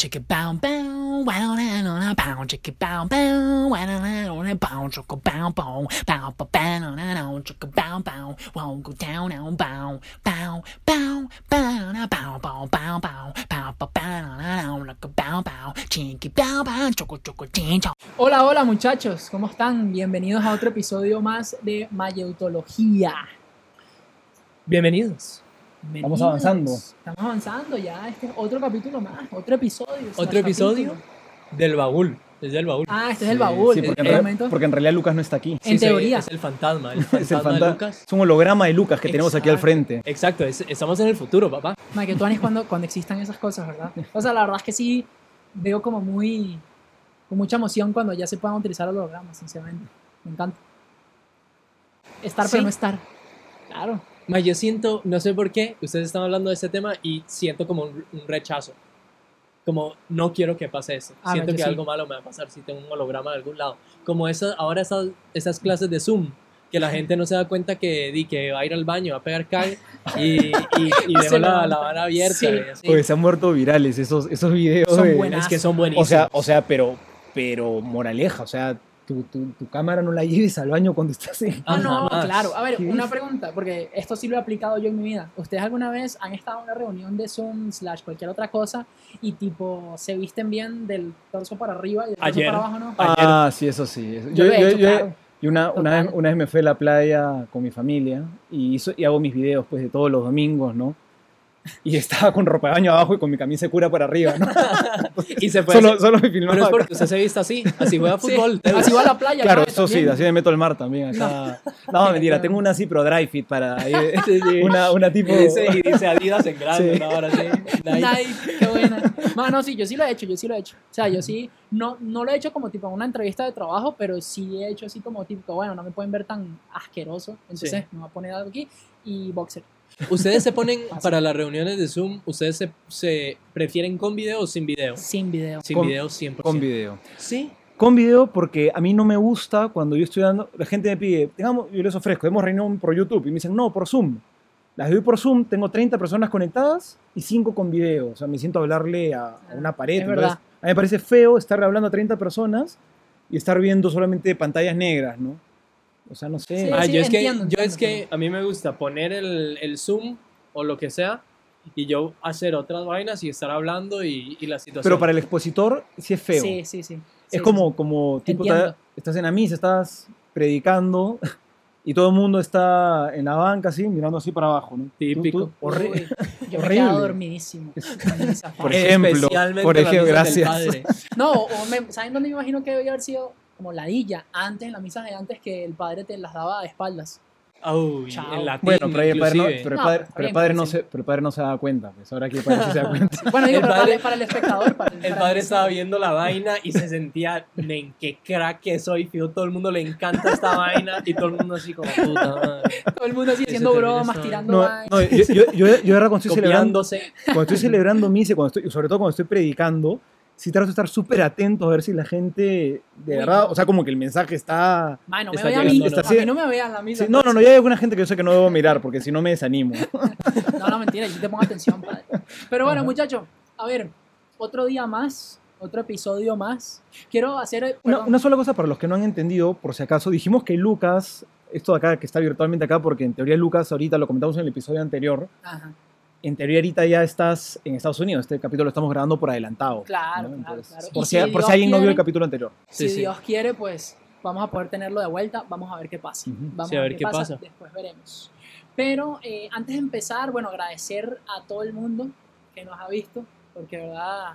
chicka bow bow, wow na bow chicka bow bow, wow na bow bow bow, bow bow bow na na bow bow, go down now bow bow bow bow na bow bow bow bow, bow bow bow na na na like a bow bow, chicka bow bow, choco choco chin chon. Hola, hola muchachos, ¿cómo están? Bienvenidos a otro episodio más de Mayeutología. Bienvenidos. Bienvenidos. avanzando. Estamos avanzando ya, este es otro capítulo más, otro episodio. Otro slash episodio capítulo. del baúl. Es del baúl. Ah, este es el baúl. Sí, porque, en porque realidad Lucas no está aquí. en teoría. Es el fantasma. El Es, el fantasma de Lucas. es un holograma de Lucas que tenemos aquí al frente. Exacto, es- estamos en el futuro, papá. Maquetuanes cuando, cuando existan esas cosas, ¿verdad? O sea, la verdad es que sí veo como muy. con mucha emoción cuando ya se puedan utilizar hologramas, sinceramente. Me encanta. Estar Sí. pero no estar. Claro. Ma, yo siento, no sé por qué, ustedes están hablando de este tema y siento como un, un rechazo. Como no quiero que pase eso. Ah, siento que sí. algo malo me va a pasar si tengo un holograma de algún lado. Como esa, ahora esas, esas clases de Zoom, que la gente no se da cuenta que, di, que va a ir al baño, va a pegar cague y, y, y dejo Se la, la vara abierta. Sí. Porque se han muerto virales esos, esos videos. Son de- buenas. es que son buenísimos. O sea, o sea, pero, pero moraleja, o sea, tu, tu, tu cámara no la lleves al baño cuando estás en... Ah, no, Jamás. claro. A ver, ¿Qué? una pregunta, porque esto sí lo he aplicado yo en mi vida. ¿Ustedes alguna vez han estado en una reunión de Zoom slash cualquier otra cosa y tipo se visten bien del torso para arriba y del torso Ayer. para abajo, no? Ah, sí, eso sí. eso- Yo lo he hecho, claro. y una, una, vez, una vez me fui a la playa con mi familia y, hizo- y hago mis videos pues de todos los domingos, ¿no? Y estaba con ropa de baño abajo y con mi camisa de cura para arriba, ¿no? y se fue Solo, solo me filmaba. Pero es porque usted se viste así, así juega Sí, fútbol. Así va a la playa. Claro, eso sí, también. así me meto al mar también acá. No, mentira, tengo una así, pero dry fit para ahí, Sí, sí. una, una tipo... Y dice, y dice Adidas en grande, Sí. ¿no? ahora sí. Nike. Nike, qué buena. Mano, sí, yo sí lo he hecho, yo sí lo he hecho. O sea, yo sí, no, no lo he hecho como tipo en una entrevista de trabajo, pero sí he hecho así como tipo, bueno, no me pueden ver tan asqueroso, entonces Sí. me voy a poner algo aquí y boxer. Ustedes se ponen para las reuniones de Zoom, ustedes se, se prefieren con video o sin video? Sin video. Sin Con- video 100%. Con video. Sí. Con video porque a mí no me gusta cuando yo estoy dando... La gente me pide, tengamos, yo les ofrezco, hemos reunión por YouTube y me dicen, no, por Zoom. Las doy por Zoom, tengo 30 personas conectadas y 5 con video. O sea, me siento a hablarle a, a una pared. Es entonces, verdad. a mí me parece feo estar hablando a 30 personas y estar viendo solamente pantallas negras, ¿no? O sea, no sé. Sí, Ah, yo es que, entiendo, yo es entiendo, que a mí me gusta poner el, el Zoom o lo que sea y yo hacer otras vainas y estar hablando y, y la situación. Pero para el expositor sí es feo. Sí, sí, sí. Es Sí, como, sí. como tipo, Entiendo. ta- estás en la misa, estás predicando y todo el mundo está en la banca así, mirando así para abajo, ¿no? Tú- Típico. tú- horri- Uy, yo me he horrible. quedado dormidísimo. Por ejemplo, por ejemplo, gracias. padre. No, o me- ¿saben dónde me imagino que debería haber sido? Como ladilla, antes, en las misas de antes, que el padre te las daba de espaldas. Chao. en latín, Bueno, pero, el padre no, pero el No, padre, está pero el padre no se, pero el padre no se da cuenta. Pues ahora que el padre sí se da cuenta. Bueno, digo, El pero padre- para, para el espectador. Para, El para padre estaba viendo la vaina y se sentía, men, qué crack que soy, fijo, todo el mundo le encanta esta vaina y todo el mundo así como puta madre, Todo el mundo así haciendo bromas, tirando No, vainas. no, yo, yo, yo, yo verdad cuando estoy celebrando, cuando estoy celebrando misa, y cuando estoy, sobre todo cuando estoy predicando, sí trato de estar súper atento a ver si la gente de verdad, o sea, como que el mensaje está... Mae, no me Está vean a mí, ¿no? no me vean la misa. Sí, no, no, no, ya hay alguna gente que yo sé que no debo mirar porque si no me desanimo. No, no, mentira, yo te pongo atención, padre. Pero bueno, muchachos, a ver, otro día más, otro episodio más. Quiero hacer... Una, una sola cosa para los que no han entendido, por si acaso, dijimos que Lucas, esto de acá que está virtualmente acá, porque en teoría Lucas ahorita lo comentamos en el episodio anterior, Ajá, en teoría ahorita ya estás en Estados Unidos, este capítulo lo estamos grabando por adelantado. claro, ¿no? claro, Entonces, claro. Por Y si, si por si alguien no vio quiere- el capítulo anterior. Si Sí, sí. Dios quiere, pues vamos a poder tenerlo de vuelta. Vamos a ver qué pasa. Ujú. Vamos Sí, a ver qué, pasa. pasa. Después veremos. Pero eh, antes de empezar, bueno, agradecer a todo el mundo que nos ha visto, porque de verdad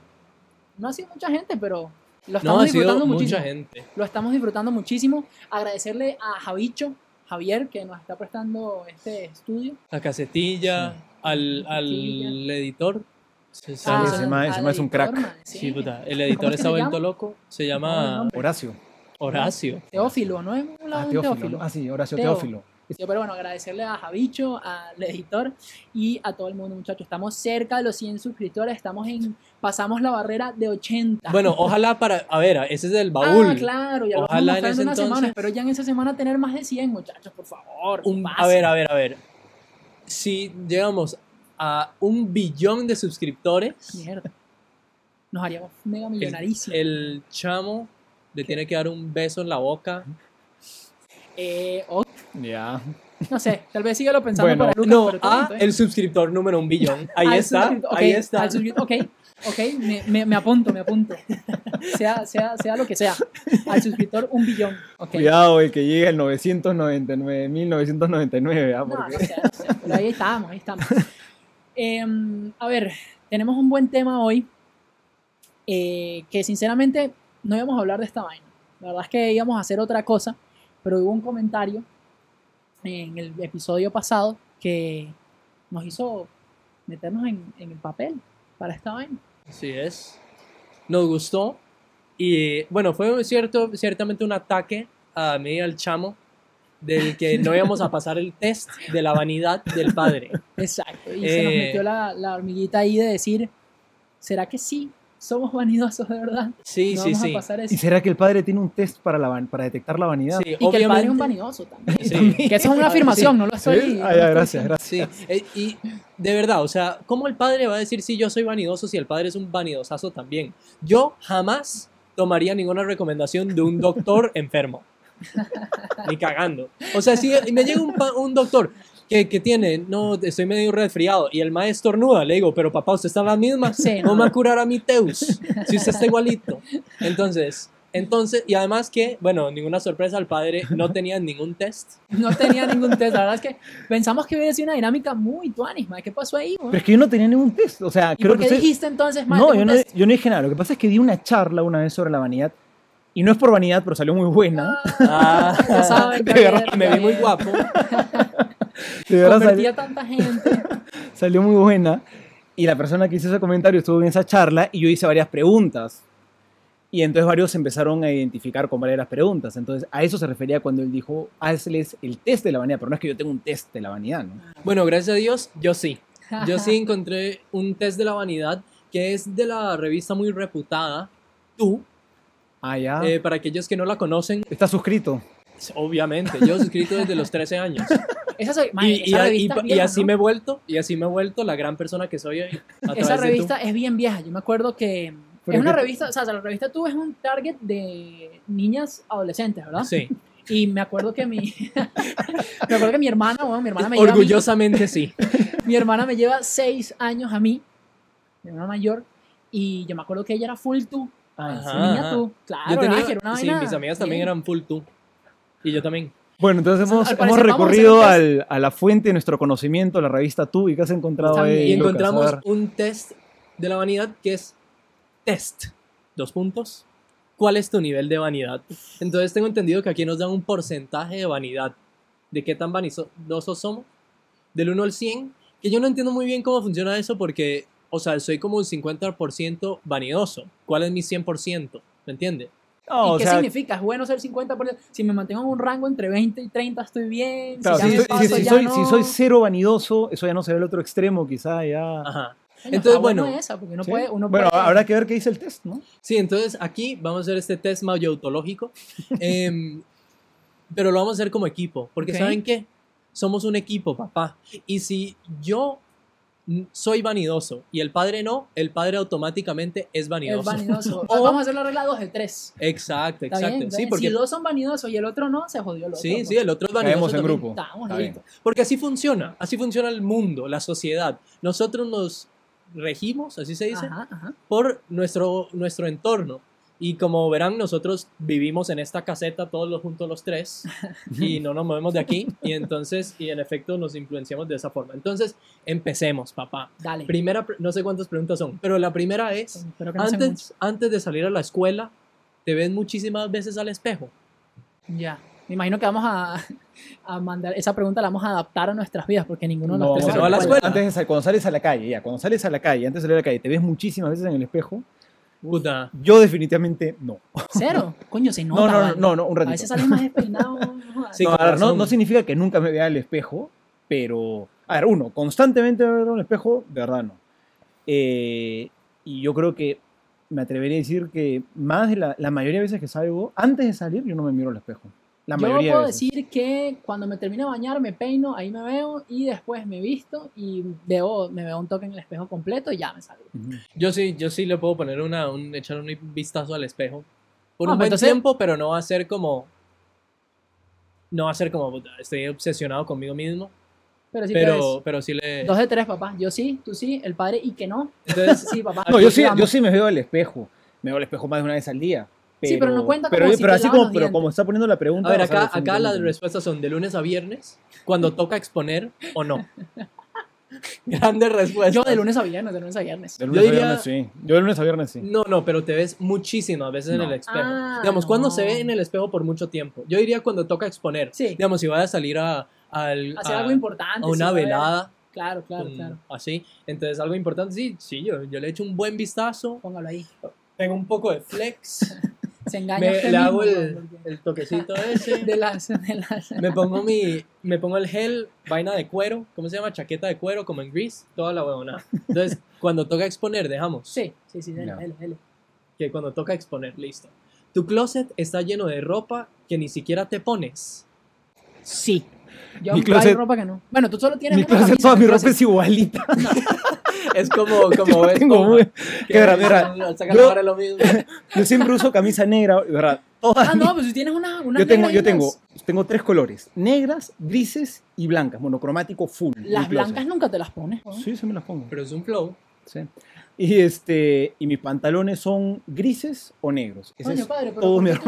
no ha sido mucha gente, pero lo estamos No, ha sido disfrutando mucha muchísimo. gente. Lo estamos disfrutando muchísimo. Agradecerle a Javicho, Javier, que nos está prestando este estudio. La casetilla, Sí. Al, al Casetilla. editor. Se- se- Ah, se- ma- ese al ma es un editor, crack. man, sí, puta. El editor ¿Cómo es que está se vuelto llama? loco. Se llama. Horacio. Horacio. Teófilo, ¿no es un lado Ah, Teófilo. Teófilo? Ah, sí, Horacio Teo. Teófilo. Sí, pero bueno, agradecerle a Javicho, al editor y a todo el mundo, muchachos. Estamos cerca de los 100 suscriptores, estamos en, pasamos la barrera de 80. Bueno, ojalá para. A ver, ese es del baúl. Ah, claro, ya lo Ojalá vamos a en ese unas entonces- semanas, pero ya en esa semana tener más de 100, muchachos, por favor. Un- a ver, a ver, a ver. Si llegamos a un billón de suscriptores, Mierda. nos haríamos mega millonarísimos. El chamo le tiene que dar un beso en la boca. Eh, Ya. no sé, tal vez síguelo pensando Bueno, para Lucas, No, a bien. el suscriptor número un billón. Ahí está, ahí está. ok, ok, me, me, me apunto, me apunto. Sea, sea, sea lo que sea. Al suscriptor, un billón. Cuidado, el que llegue al 999, 1999, ¿ah? No, Porque- no no sé, pero ahí estamos, ahí estamos. Em, a ver, tenemos un buen tema hoy eh, que sinceramente no íbamos a hablar de esta vaina. La verdad es que íbamos a hacer otra cosa, pero hubo un comentario en el episodio pasado que nos hizo meternos en, en el papel para esta vaina. Así es. Nos gustó. Y bueno, fue cierto, ciertamente un ataque a mí al chamo del que no íbamos a pasar el test de la vanidad del padre. Exacto. Y se nos Eh. metió la, la hormiguita ahí de decir, ¿será que sí? ¿Somos vanidosos de verdad? Sí, ¿No sí, vamos sí. a pasar eso? ¿Y será que el padre tiene un test para, la, van- para detectar la vanidad? Sí, Y que el padre es un vanidoso también. Sí. Que eso es una afirmación, no lo ¿Sí? estoy. Ah, no ya, gracias, gracias. Sí, eh, y de verdad, o sea, ¿cómo el padre va a decir si yo soy vanidoso si el padre es un vanidosazo también? Yo jamás tomaría ninguna recomendación de un doctor enfermo. Ni cagando. O sea, si me llega un doctor que, que tiene, no, estoy medio resfriado, y el maestro estornuda, le digo, pero papá, usted está en las mismas, Sí, no no. me va a curar a mi Teus, si usted está igualito. Entonces, entonces, y además que, bueno, ninguna sorpresa, el padre no tenía ningún test. No tenía ningún test. La verdad es que pensamos que hubiera sido una dinámica muy tuanis. ¿Qué pasó ahí? Pero es que yo no tenía ningún test. O sea, ¿Y creo por que qué usted- dijiste entonces, mae, No, yo no, yo no dije nada. Lo que pasa es que di una charla una vez sobre la vanidad. Y no es por vanidad, pero salió muy buena. Ah, Ya saben, me vi muy guapo. De verdad Convertí salió, a tanta gente. salió muy buena. Y la persona que hizo ese comentario estuvo en esa charla y yo hice varias preguntas. Y entonces varios empezaron a identificar con varias preguntas. Entonces a eso se refería cuando él dijo, hazles el test de la vanidad. Pero no es que yo tenga un test de la vanidad, ¿no? Bueno, gracias a Dios, yo sí. Yo sí encontré un test de la vanidad que es de la revista muy reputada, Tú. Ah, ya. Eh, para aquellos que no la conocen, Está suscrito. obviamente, yo he suscrito desde los 13 años. Esa, soy- Y, esa y- y así ¿no? me he vuelto, y así me he vuelto la gran persona que soy hoy. Esa revista es bien vieja. Yo me acuerdo que es una revista, o sea, la revista Tú es un target de niñas adolescentes, ¿verdad? Sí, Y me acuerdo que mi me acuerdo que mi hermana, bueno, mi hermana me lleva mí- orgullosamente sí. mi hermana me lleva seis años a mí, mi hermana mayor, y yo me acuerdo que ella era full tú. Ajá. Niña tú. Claro, Yo tenía, ¿verdad? Que era una sí, mis amigas también eran full tú. Y yo también. Bueno, entonces hemos, hemos vamos a al- la fuente de nuestro conocimiento, la revista Tú, y qué has encontrado bien. ahí. Y Lucas? Encontramos un test de la vanidad que es test. Dos puntos. ¿Cuál es tu nivel de vanidad? Entonces tengo entendido que aquí nos dan un porcentaje de vanidad. ¿De qué tan vanidosos somos? Del 1 al 100. Que yo no entiendo muy bien cómo funciona eso porque, o sea, soy como un 50% vanidoso. ¿Cuál es mi 100%? ¿Me entiendes? No, ¿Y o qué sea, significa? ¿Es bueno ser 50%? Si me mantengo en un rango entre 20 y 30 estoy bien. claro, si si, ya me soy, paso, si- si ya soy, no. si soy cero vanidoso, eso ya no será el otro extremo, quizá ya. Ajá. Entonces, bueno bueno, esa, porque uno ¿Sí? puede, uno bueno, puede- habrá que ver qué dice el test, ¿no? Sí, entonces aquí vamos a hacer este test mayoautológico. Em, pero lo vamos a hacer como equipo. Porque. ¿saben qué? Somos un equipo, papá. Y si yo soy vanidoso y el padre no, el padre automáticamente es es vanidoso. vanidoso. O- Vamos a hacer la regla 2 de 3. Exacto, Está exacto. sí, bien. porque, Si dos son vanidosos y el otro no, se jodió el otro. sí, pues. sí, el otro es vanidoso. Caemos en también. grupo. Estamos Está bien. listos. Porque así funciona. Así funciona el mundo, la sociedad. Nosotros nos regimos, así se dice, Ajá, ajá. por nuestro, nuestro entorno. Y como verán, nosotros vivimos en esta caseta todos los juntos los tres y no nos movemos de aquí y entonces, y en efecto nos influenciamos de esa forma. Entonces, empecemos, papá. Dale. Primera, no sé cuántas preguntas son, pero la primera es, que no antes, antes de salir a la escuela, ¿te ves muchísimas veces al espejo? Ya. Me imagino que vamos a, a mandar esa pregunta, la vamos a adaptar a nuestras vidas porque ninguno de No, sabe va a la escuela. Antes de sal- cuando sales a la calle, ya, cuando sales a la calle, antes de salir a la calle, ¿te ves muchísimas veces en el espejo? Puta. Yo definitivamente no. ¿Cero? Coño, se No, nota. no, no, vale. no, no, un A ratito. veces sales más despeinado. no. Sí, no, a ver, no, no significa que nunca me vea al espejo, pero, a ver, uno, constantemente ver al espejo, de verdad no. Eh, y yo creo que me atrevería a decir que más de la, la mayoría de veces que salgo, antes de salir, yo no me miro al espejo. La Yo mayoría puedo de veces. decir que cuando me termino de bañar me peino, ahí me veo y después me visto y veo, me veo un toque en el espejo completo y ya me salgo. Yo sí, yo sí le puedo poner una, un, echar un vistazo al espejo. Por Ah, un pero buen entonces- tiempo, pero no va a ser como. No va a ser como. Estoy obsesionado conmigo mismo. Pero sí Pero, sí le. Dos de tres, papá. Yo sí, tú sí, el padre y que no. Entonces, Sí, papá. No, yo sí, yo sí me veo al espejo. Me veo al espejo más de una vez al día. Sí, pero no cuenta pero, como si pero te así como, pero como está poniendo la pregunta. a ver, acá, acá las respuestas son de lunes a viernes, cuando toca exponer o no. Grandes respuestas. Yo de lunes a viernes, de lunes a viernes. De lunes Yo a diría- viernes sí. Yo de lunes a viernes sí. No, no, pero te ves muchísimas veces en el espejo. Ah, Digamos, cuando no. se ve en el espejo por mucho tiempo. Yo diría cuando toca exponer. Sí. Digamos, si vas a salir a, Hacer a- algo importante. a una sí, velada. Claro, claro, un- claro. Así. Entonces, algo importante, sí, sí, yo, yo le echo un buen vistazo, Póngalo ahí. tengo un poco de flex, Se engaña me, usted le hago el, ¿no? Toquecito ese, De las, de las... me pongo mi, me pongo el gel, vaina de cuero, ¿cómo se llama? Chaqueta de cuero, como en Grease, toda la huevona. Entonces, cuando toca exponer, dejamos. Sí, sí, sí, Ya. dele, dele. Que cuando toca exponer, listo. Tu closet está lleno de ropa que ni siquiera te pones. Sí. Yo Mi hay closet- ropa que no. Bueno, tú solo tienes Mi closet, camisa toda mi ropa es igualita. Es como, como ves. Tengo como- muy- que que verá, verá, al sacar yo- es lo mismo. Yo siempre uso camisa negra, ¿verdad? Todas Ah, no, pues tú tienes una. una yo tengo, yo tengo, tengo tres colores: negras, grises y blancas, monocromático full. Las blancas nunca te las pones. ¿no? Sí, se me las pongo. Pero es un flow. Sí. Y este, y mis pantalones son grises o negros. Ese Coño, es padre, pero todo ¿por mi qué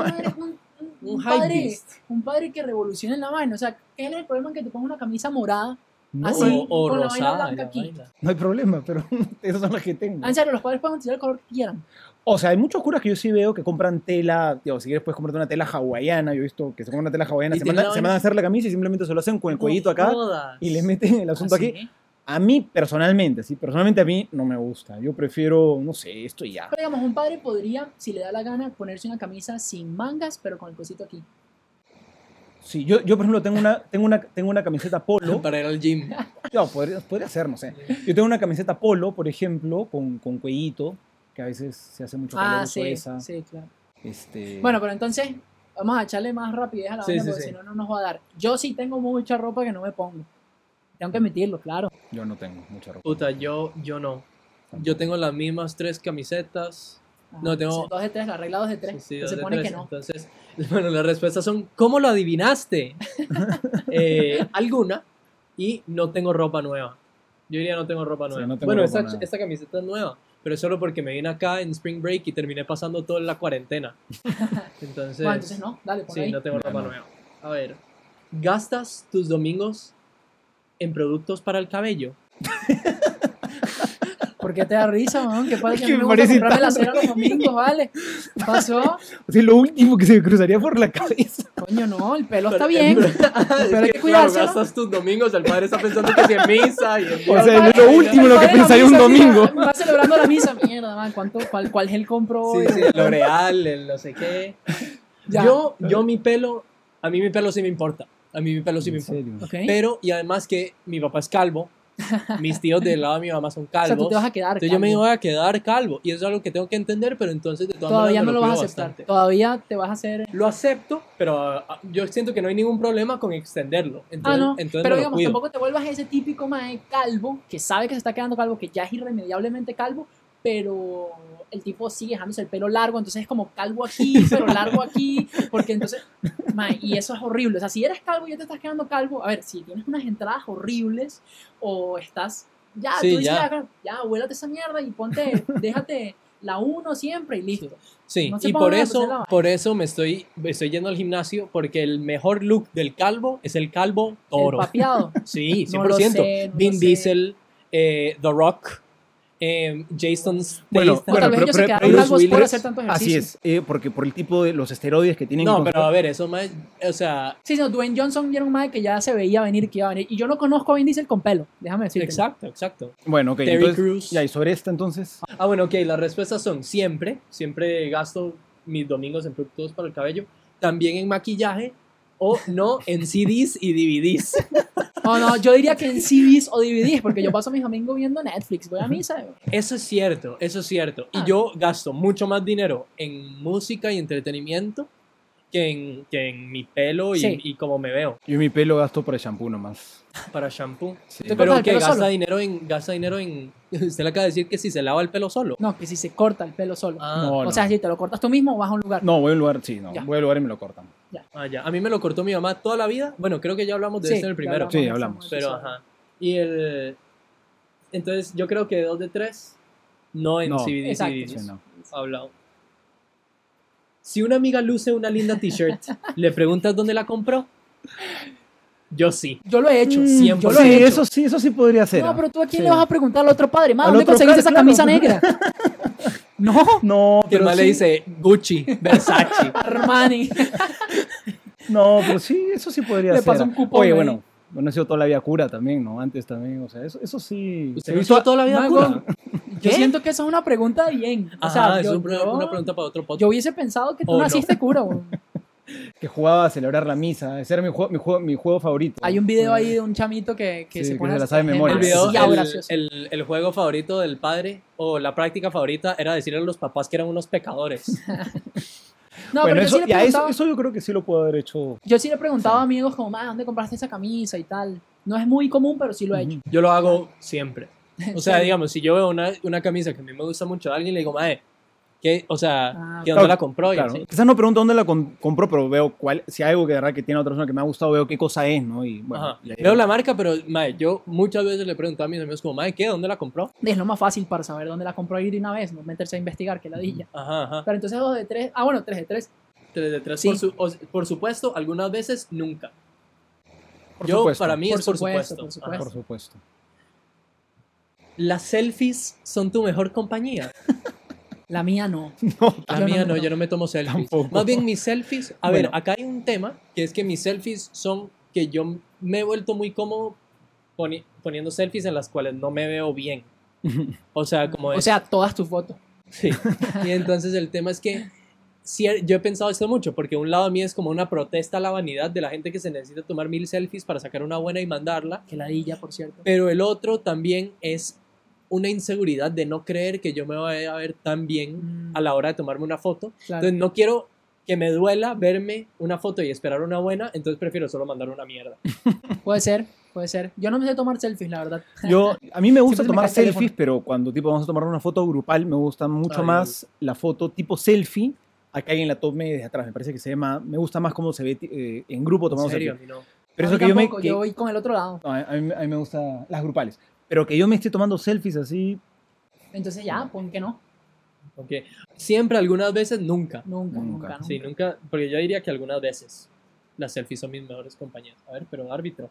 un, padre, un padre que revolucione la vaina? O sea, ¿qué es el problema en que te pongas una camisa morada? No, Así. o, o con la vaina rosada. blanca la aquí. vaina. no hay problema, pero esas son las que tengo. Ah, en serio, los padres pueden utilizar el color que quieran. O sea, hay muchos curas que yo sí veo que compran tela, digo, si quieres puedes comprarte una tela hawaiana, yo he visto que se compran una tela hawaiana, se mandan, se a hacer la camisa y simplemente se lo hacen con el cuellito acá jodas. y le meten el asunto Así. aquí. A mí personalmente, sí, personalmente a mí no me gusta. Yo prefiero, no sé, esto y ya. Pero digamos, un padre podría, si le da la gana, ponerse una camisa sin mangas, pero con el cosito aquí. Sí, yo, yo por ejemplo tengo una, tengo una, tengo una camiseta polo. Para ir al gym. No, podría, podría ser, no sé. Yo tengo una camiseta polo, por ejemplo, con, con cuellito, que a veces se hace mucho calor Ah, sí, esa. sí, claro. Este, Bueno, pero entonces vamos a echarle más rapidez a la Sí, sí, porque sí. si no, no nos va a dar. Yo sí tengo mucha ropa que no me pongo. Tengo que admitirlo, claro. yo no tengo mucha ropa. Puta, yo, yo no. Yo tengo las mismas tres camisetas. Ajá, No, tengo- Dos de tres, la regla dos de tres. Sí, sí, dos se de pone tres. que no. Entonces, bueno, las respuestas son, ¿cómo lo adivinaste? Eh, alguna. Y no tengo ropa nueva. Yo diría no tengo ropa Sí, nueva. no tengo bueno, ropa esta, nueva. esta camiseta es nueva. Pero es solo porque me vine acá en Spring Break y terminé pasando toda la cuarentena. Entonces, Bueno, entonces no, dale, pon sí, ahí. no tengo No, ropa no. nueva. A ver, ¿gastas tus domingos en productos para el cabello? ¿Por qué te da risa, weón? ¿Qué pasa que a Que me me gusta comprarme la cera los domingos, ¿vale? ¿Qué pasó? O sea, lo último que se me cruzaría por la cabeza. Coño, no, el pelo está bien. Es pero hay que claro, cuidárselo. gastas tus domingos, el padre está pensando que si misa y en O sea, Padre, es lo último el lo que pensaría un domingo. mira, Va celebrando la misa, mierda, man. ¿Cuánto, cuál, ¿Cuál gel compró Sí, hoy? sí, el L'Oreal, el no sé qué. Ya. Yo, yo mi pelo, a mí mi pelo sí me importa. A mí mi pelo sí me importa. serio. Ok. Pero, y además que mi papá es calvo, mis tíos del lado de mi mamá son o sea, calvos. tú te vas a quedar entonces yo me calvo. voy a quedar calvo. Y eso es algo que tengo que entender, pero entonces de todas Todavía maneras no me lo vas a aceptar. bastante. Todavía te vas a hacer... Lo acepto, pero ah, yo siento que no hay ningún problema con extenderlo. Entonces, Ah, no. entonces Pero digamos, tampoco te vuelvas ese típico mae calvo que sabe que se está quedando calvo, que ya es irremediablemente calvo, pero el tipo sigue dejándose el pelo largo, entonces es como calvo aquí, pero largo aquí, porque entonces, mae, y eso es horrible. O sea, si eres calvo y ya te estás quedando calvo, a ver, si tienes unas entradas horribles o estás, ya, Sí, tú dices, ya. ya, ya, vuélate esa mierda y ponte, déjate la uno siempre y listo. Sí, No se y por eso, por eso me estoy, estoy yendo al gimnasio, porque el mejor look del calvo es el calvo toro. El papeado. Sí, 100%. No sé, no Vin. Diesel, eh, The Rock, eh, Jason Bueno, Statham. O tal vez pero- ellos se pero- quedaron pero calvos por Willis- hacer tanto ejercicio. Así es, eh, porque por el tipo de los esteroides que tienen. No, pero a ver, eso más, o sea, Sí, no, Dwayne Johnson era un mae que ya se veía venir que iba a venir. Y yo no conozco a Vin Diesel con pelo, déjame decirte. exacto, exacto. Bueno, ok. Terry entonces, Crews. Ya, y sobre esta entonces. Ah, bueno, ok, las respuestas son siempre, siempre gasto mis domingos en productos para el cabello, también en maquillaje o no en CDs y DVDs. No, no, yo diría que en CDs o DVDs, porque yo paso mis domingos viendo Netflix, voy a misa. Eso es cierto, eso es cierto. Y Ah. yo gasto mucho más dinero en música y entretenimiento que en, que en mi pelo y, Sí. y cómo me veo Yo mi pelo gasto para shampoo nomás. para shampoo. Sí. ¿Te cortas Pero que gasta solo? dinero en gasta dinero en usted le acaba de decir que si se lava el pelo solo. No, que si se corta el pelo solo. Ah, No, o sea, si te lo cortas tú mismo, vas a un lugar. No, voy a un lugar, sí, no. Ya. Voy a un lugar y me lo cortan. ah, ya. A mí me lo cortó mi mamá toda la vida. Bueno, creo que ya hablamos de Sí, esto en el ya primero. Sí, de hablamos. Pero ajá. Y el entonces yo creo que dos de tres no en No. CBD Exacto. CBDs. Sí, no. hablado. Si una amiga luce una linda t-shirt, ¿le preguntas dónde la compró? Yo sí. Yo lo he hecho. Mm, Siempre. Yo lo sí, he hecho. eso sí, eso sí podría ser. No, pero tú a quién Sí. le vas a preguntar al otro padre, ¿dónde conseguiste esa camisa claro. negra? no, No, Que el pero man le sí- dice Gucci, Versace. Armani. No, pero sí, eso sí podría Le ser. paso un cupón Oye, ahí. bueno, bueno, ha sido toda la vida cura también, ¿no? Antes también, o sea, eso, eso sí. ¿Usted estuvo toda la vida Mago, cura? Yo siento que eso es una pregunta bien. O Ajá, sea, es yo, un pre- yo- una pregunta para otro podcast. yo hubiese pensado que tú Oh, no. naciste cura, weón. que jugaba a celebrar la misa. Ese era mi juego, mi juego, mi juego favorito. Hay un video ahí de un chamito que, que Sí, se que pone se la sabe de memoria. el, video, el, el- el juego favorito del padre o la práctica favorita era decirle a los papás que eran unos pecadores. No, bueno, pero eso, yo sí le eso, eso yo creo que sí lo puedo haber hecho. yo sí le preguntaba a amigos como, "Ma, ¿dónde compraste esa camisa y tal? No es muy común, pero sí lo he hecho. Yo lo hago siempre. O sea, Sí. digamos, si yo veo una, una camisa que a mí me gusta mucho de alguien, le digo, mae, ¿qué? O sea, Ah, ¿qué dónde claro, la compró? Y Claro, así. quizás no pregunto dónde la compró, pero veo cuál, si hay algo que de verdad que tiene a otra persona que me ha gustado, veo qué cosa es, ¿no? Y bueno, Ajá. y ahí- Veo la marca, pero mae, yo muchas veces le pregunto a mis amigos como, mae, ¿qué? ¿Dónde la compró? Es lo más fácil para saber dónde la compró ir de una vez, no meterse a investigar, que ladilla. Ajá, ajá. Pero entonces dos de tres, ah bueno, tres de tres. Tres de tres. Sí. Por, su- o- por supuesto, algunas veces nunca. por yo, supuesto, para mí Por es por supuesto, supuesto. por supuesto. Ajá. por supuesto. Las selfies son tu mejor compañía. La mía no. La Yo mía no- no, yo no me tomo selfies. Tampoco. Más bien mis selfies. A Bueno. ver, acá hay un tema que es que mis selfies son que yo me he vuelto muy cómodo poni- poniendo selfies en las cuales no me veo bien. O sea, como O es- sea, todas tus fotos. Sí. Y entonces el tema es que cier- yo he pensado esto mucho, porque un lado a mí es como una protesta a la vanidad de la gente que se necesita tomar mil selfies para sacar una buena y mandarla, Que ladilla, por cierto. pero el otro también es una inseguridad de no creer que yo me vaya a ver tan bien Mm, a la hora de tomarme una foto. claro. Entonces no quiero que me duela verme una foto y esperar una buena, entonces prefiero solo mandar una mierda. Puede ser, puede ser. Yo no me sé tomar selfies, la verdad. Yo, a mí me gusta Siempre me tomar teléfono. selfies, pero cuando tipo vamos a tomar una foto grupal, me gusta mucho Ay. más la foto tipo selfie a que alguien la tome desde atrás. Me parece que se ve más, me gusta más cómo se ve eh, en grupo tomando serio, selfie. a mí no. Pero A eso que yo me... tampoco, que- yo voy con el otro lado. no, a mí, a mí me gustan las grupales. Pero que yo me esté tomando selfies así, Entonces ya, ¿por qué no? Ok. Siempre, algunas veces, nunca. Nunca, Nunca. nunca, nunca. Sí, nunca, porque yo diría que algunas veces las selfies son mis mejores compañías. A ver, pero árbitro.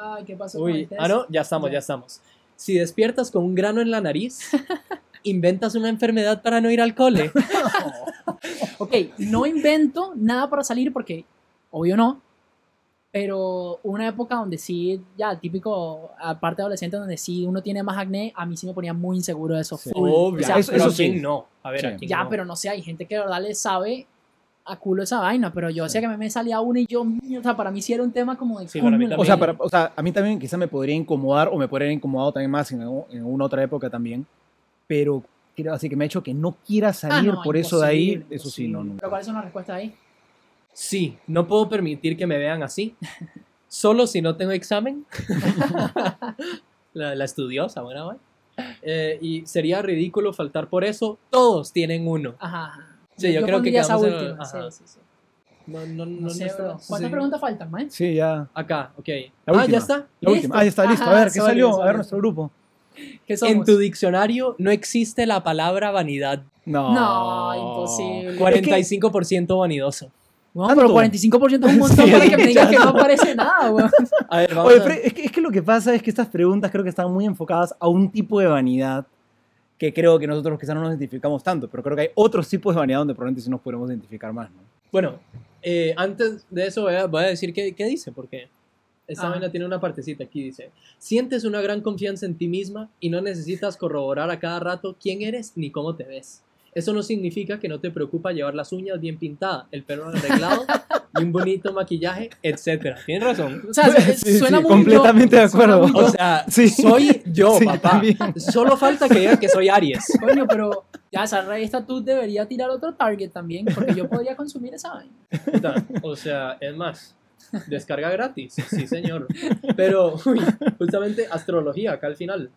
Ay, ¿qué pasó con Uy, el test? ah, no, ya estamos, Ya. ya estamos. Si despiertas con un grano en la nariz, inventas una enfermedad para no ir al cole. Ok, no invento nada para salir porque, obvio no, pero una época donde sí, ya típico, aparte de adolescente, donde sí uno tiene más acné, a mí sí me ponía muy inseguro de eso. Sí. Obvio, O sea, eso- eso ¿a quién sí. no. A ver, Sí. ¿a quién ya, no? pero no sé, hay gente que de verdad le sabe a culo esa vaina, pero yo sé que me salía una y yo, o sea, para mí sí era un tema como de Sí, para mí O sea, para- o sea, a mí también quizá me podría incomodar o me podría haber incomodado también más en, en una otra época también. Pero quiero así que me ha hecho que no quiera Ah, salir no, por eso de ahí. imposible, Eso sí, no, nunca. Pero ¿cuáles son las respuestas ahí? Sí, no puedo permitir que me vean así. Solo si no tengo examen. la, la estudiosa, buena, güey. Eh, y sería ridículo faltar por eso. Todos tienen uno. Ajá. Sí, yo creo que esa en- última, ajá. sí, sí, sí. No, no, no, No sé, está-. ¿Cuántas sí. preguntas faltan, man? Sí, ya. Acá, ok. La ah, ya está. La última. Ah, ya está listo. A ver, ¿qué salió? A ver, nuestro grupo. ¿Qué somos? En tu diccionario no existe la palabra vanidad. No. No, imposible. 45% vanidoso. No, ¿Tanto? pero 45% es un montón Sí, para que me digas que no aparece nada, weón. A ver, vamos Oye, a- es que, es que lo que pasa es que estas preguntas creo que están muy enfocadas a un tipo de vanidad que creo que nosotros quizás no nos identificamos tanto, pero creo que hay otros tipos de vanidad donde probablemente sí nos podemos identificar más, ¿no? Bueno, eh, antes de eso voy a, voy a decir qué, qué dice, porque esta Ajá. vaina tiene una partecita aquí, dice, sientes una gran confianza en ti misma y no necesitas corroborar a cada rato quién eres ni cómo te ves. Eso no significa que no te preocupa llevar las uñas bien pintadas, el pelo arreglado y un bonito maquillaje, etc. Tienes razón. O sea, Sí, suena sí, muy completamente yo, de acuerdo. O sea, Sí. soy yo, Sí, papá. también. Solo falta que diga que soy Aries. Coño, pero Ya, esa revista tú debería tirar otro target también, porque yo podría consumir esa vaina. O sea, es más, descarga gratis, sí señor. Pero, uy, justamente astrología acá al final.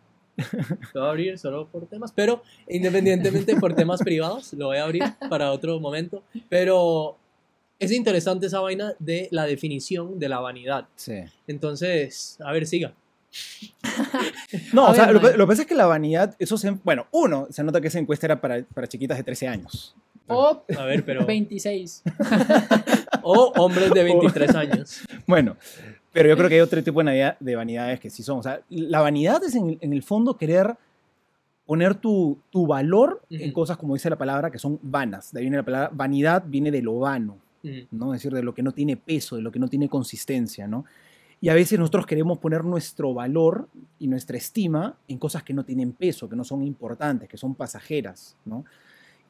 Lo voy a abrir solo por temas, pero independientemente por temas privados, lo voy a abrir para otro momento. Pero es interesante esa vaina de la definición de la vanidad. Sí. Entonces, a ver, siga. No, A o sea, ver, lo, Mike. lo que pasa es que la vanidad, eso se, bueno, uno, se nota que esa encuesta era para, para chiquitas de 13 años. O A ver, pero... 26. O hombres de 23 años. Bueno, pero yo creo que hay otro tipo de, vanidad- de vanidades que sí son. O sea, la vanidad es en, en el fondo querer poner tu, tu valor en Ujú. cosas, como dice la palabra, que son vanas. De ahí viene la palabra vanidad, viene de lo vano, Mm, ¿no? Es decir, de lo que no tiene peso, de lo que no tiene consistencia, ¿no? Y a veces nosotros queremos poner nuestro valor y nuestra estima en cosas que no tienen peso, que no son importantes, que son pasajeras, ¿no?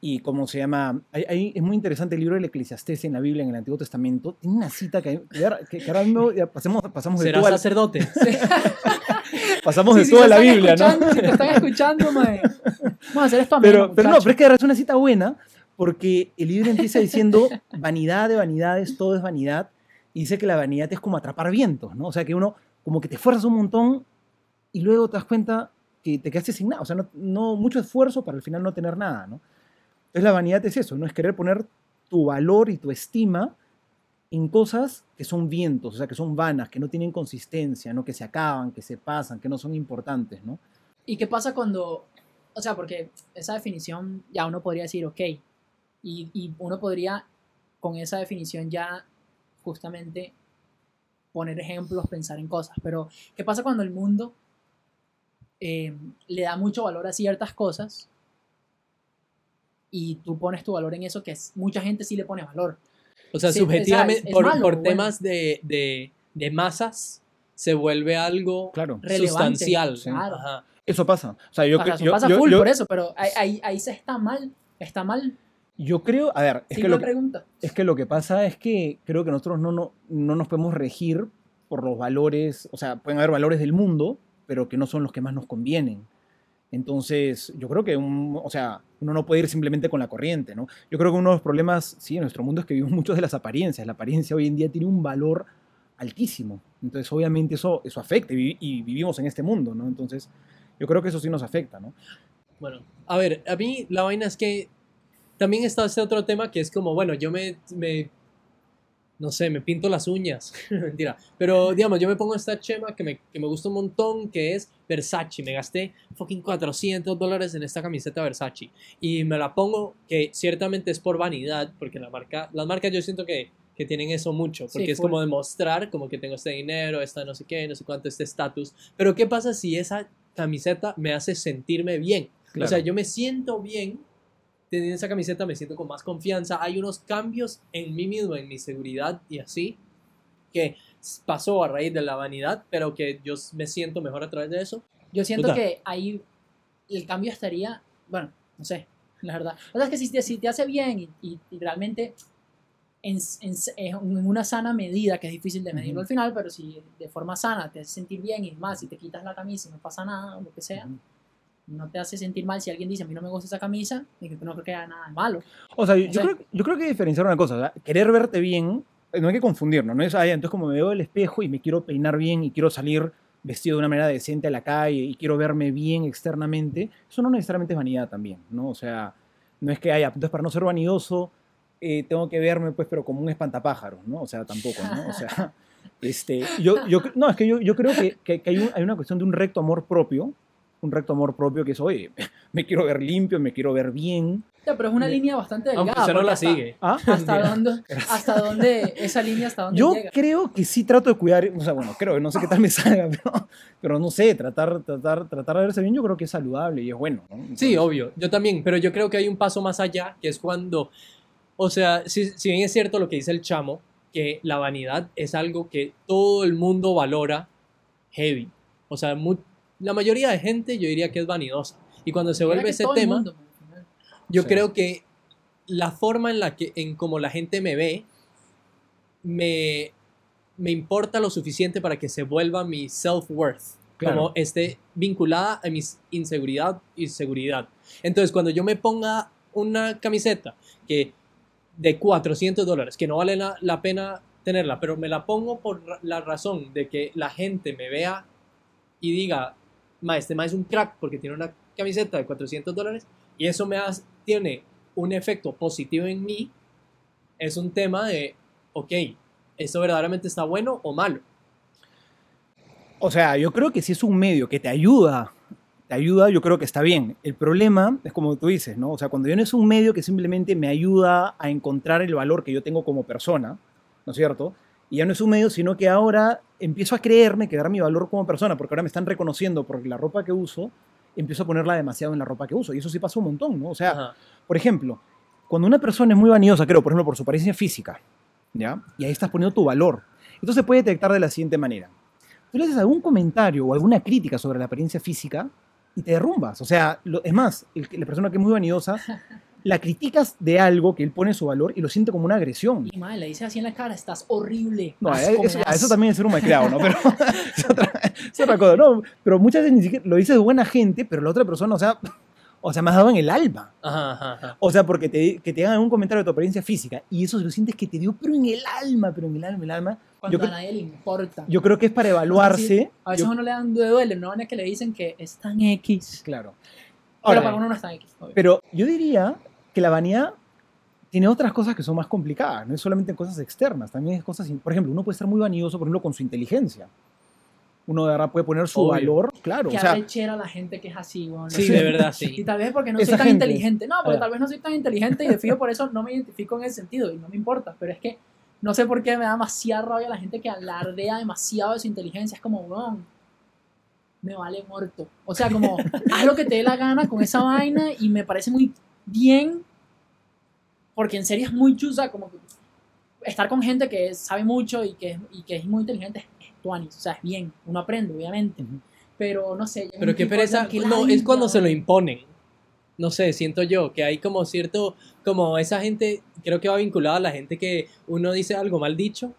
Y como se llama, hay- hay- es muy interesante el libro del Eclesiastés en la Biblia, en el Antiguo Testamento, tiene una cita que, que, que ahora mismo ya pasemos, pasamos de ¿Será toda, la- sacerdote? pasamos Sí, de si toda la Biblia, ¿no? Si te están escuchando, mae. Vamos a hacer esto a Pero, pero no, pero es que es una cita buena, porque el libro empieza diciendo vanidad de vanidades, todo es vanidad, y dice que la vanidad es como atrapar vientos, ¿no? O sea, que uno como que te esfuerzas un montón y luego te das cuenta que te quedaste sin nada, o sea, no, no- mucho esfuerzo para al final no tener nada, ¿no? Entonces la vanidad es eso, ¿no? Es querer poner tu valor y tu estima en cosas que son vientos, o sea, que son vanas, que no tienen consistencia, ¿no? Que se acaban, que se pasan, que no son importantes, ¿no? ¿Y qué pasa cuando, o sea, porque esa definición ya uno podría decir, ok, y, y uno podría con esa definición ya justamente poner ejemplos, pensar en cosas, pero ¿qué pasa cuando el mundo eh, le da mucho valor a ciertas cosas y tú pones tu valor en eso que es, mucha gente sí le pone valor? O sea, Sí, subjetivamente, o sea, es- es por, malo, por bueno. temas de, de, de masas, se vuelve algo Claro. Relevante, sustancial. sí. Claro. Ajá. Eso pasa. O sea, yo, O sea, eso yo- pasa yo- full yo- por eso, pero ahí, ahí, ahí se está mal, está mal. Yo creo, a ver, es que, lo que, es que lo que pasa es que creo que nosotros no, no, no nos podemos regir por los valores, o sea, pueden haber valores del mundo, pero que no son los que más nos convienen. Entonces, yo creo que, un- o sea, uno no puede ir simplemente con la corriente, ¿no? Yo creo que uno de los problemas, sí, en nuestro mundo es que vivimos mucho de las apariencias. La apariencia hoy en día tiene un valor altísimo. Entonces, obviamente, eso, eso afecta y vivimos en este mundo, ¿no? Entonces, yo creo que eso sí nos afecta, ¿no? Bueno, a ver, a mí la vaina es que también está este otro tema que es como, bueno, yo me, me no sé, me pinto las uñas, mentira, pero digamos, yo me pongo esta chema que me, que me gusta un montón, que es Versace, me gasté fucking 400 dólares en esta camiseta Versace. Y me la pongo, que ciertamente es por vanidad, porque la marca, las marcas yo siento que, que tienen eso mucho, porque Sí, es como demostrar como que tengo este dinero, esta no sé qué, no sé cuánto, este estatus, pero ¿qué pasa si esa camiseta me hace sentirme bien? O sea, yo me siento bien teniendo esa camiseta, me siento con más confianza. Hay unos cambios en mí mismo, en mi seguridad y así, que pasó a raíz de la vanidad, pero que yo me siento mejor a través de eso. Yo siento que ahí el cambio estaría, bueno, no sé, la verdad. O sea, es que si te, si te hace bien y, y- y realmente en, en- en una sana medida, que es difícil de medirlo Ujú. al final, pero si de forma sana te hace sentir bien y más, si te quitas la camisa y no pasa nada, o lo que sea, Ujú. No te hace sentir mal si alguien dice, a mí no me gusta esa camisa, y que no creo que haya nada de malo. O sea, yo, creo, yo creo que diferenciar una cosa. o sea, querer verte bien, eh, no hay que confundirnos. No es, "Ay, entonces como me veo al espejo y me quiero peinar bien y quiero salir vestido de una manera decente a la calle y quiero verme bien externamente, eso no necesariamente es vanidad también, ¿no? O sea, no es que haya, entonces para no ser vanidoso, eh, tengo que verme, pues, pero como un espantapájaros, ¿no? O sea, tampoco, ¿no? O sea, este, yo, yo, no, es que yo, yo creo que, que- que hay, un- hay una cuestión de un recto amor propio, un recto amor propio que es, oye, me quiero ver limpio, me quiero ver bien, Ya, pero es una Me- línea bastante Aunque delgada. usted no la hasta- sigue. ¿Ah? Hasta dónde, hasta dónde, esa línea hasta dónde Yo llega. creo que sí trato de cuidar, o sea, bueno, creo, no sé qué tal me salga, pero, pero no sé, tratar, tratar, tratar de verse bien, yo creo que es saludable y es bueno. ¿no? Sí, Entonces, obvio, yo también, pero yo creo que hay un paso más allá, que es cuando, o sea, si, si bien es cierto lo que dice el chamo, que la vanidad es algo que todo el mundo valora heavy. O sea, mu- la mayoría de gente yo diría que es vanidosa. Y cuando se vuelve ese tema, mundo, yo Sí. creo que la forma en la que, en como la gente me ve, me, me importa lo suficiente para que se vuelva mi self-worth. Claro. como esté vinculada a mi inseguridad y seguridad. Entonces, cuando yo me ponga una camiseta que de 400 dólares, que no vale la, la pena tenerla, pero me la pongo por la razón de que la gente me vea y diga, ma, este ma es un crack porque tiene una camiseta de 400 dólares y eso me hace- tiene un efecto positivo en mí, es un tema de, ok, ¿esto verdaderamente está bueno o malo? O sea, yo creo que si es un medio que te ayuda, te ayuda, yo creo que está bien. El problema es como tú dices, ¿no? O sea, cuando yo no es un medio que simplemente me ayuda a encontrar el valor que yo tengo como persona, ¿no es cierto? Y ya no es un medio, sino que ahora empiezo a creerme que dar mi valor como persona, porque ahora me están reconociendo por la ropa que uso, empiezo a ponerla demasiado en la ropa que uso. Y eso sí pasa un montón, ¿no? O sea, Ajá. por ejemplo, cuando una persona es muy vanidosa, creo, por ejemplo, por su apariencia física, ¿ya? Y ahí estás poniendo tu valor. Entonces se puede detectar de la siguiente manera. Tú le haces algún comentario o alguna crítica sobre la apariencia física y te derrumbas. O sea, lo- es más, el la persona que es muy vanidosa, la criticas de algo que él pone su valor y lo siente como una agresión. Y madre, le dice así en la cara, estás horrible. No, eso, me ya, das". eso también es ser un malcriado, ¿no? Pero es otra, es otra cosa, ¿no? Pero muchas veces ni siquiera lo dices de buena gente, pero la otra persona, o sea, o sea, me has dado en el alma. Ajá, ajá, ajá. O sea, porque te, que te hagan un comentario de tu apariencia física y eso lo sientes que te dio, pero en el alma, pero en el alma, en el alma. Cuando yo a nadie le importa. Yo creo que es para evaluarse. A veces yo- uno le dan duele, no es que le dicen que es tan X. claro. Pero para uno no es tan X. obvio. pero yo diría que la vanidad tiene otras cosas que son más complicadas, no es solamente en cosas externas, también es cosas, por ejemplo, uno puede estar muy vanidoso, por ejemplo, con su inteligencia. Uno de verdad puede poner su Obvio. valor, claro, que o sea, arrechera la gente que es así, weón. Sí, de verdad, Y sí. tal vez porque no Esa soy tan gente. inteligente. No, porque Ah. tal vez no soy tan inteligente y de fijo por eso no me identifico en ese sentido y no me importa. Pero es que no sé por qué me da demasiada rabia la gente que alardea demasiado de su inteligencia. Es como, weón, me vale muerto. O sea, como, haz lo que te dé la gana con esa vaina y me parece muy bien porque en serio es muy chusa, como que estar con gente que sabe mucho y que, y que es muy inteligente es, tuanis. O sea, es bien, uno aprende, obviamente. Pero no sé. Pero qué pereza. No, es cuando se lo imponen. No sé, siento yo que hay como cierto, como esa gente, creo que va vinculada a la gente que uno dice algo mal dicho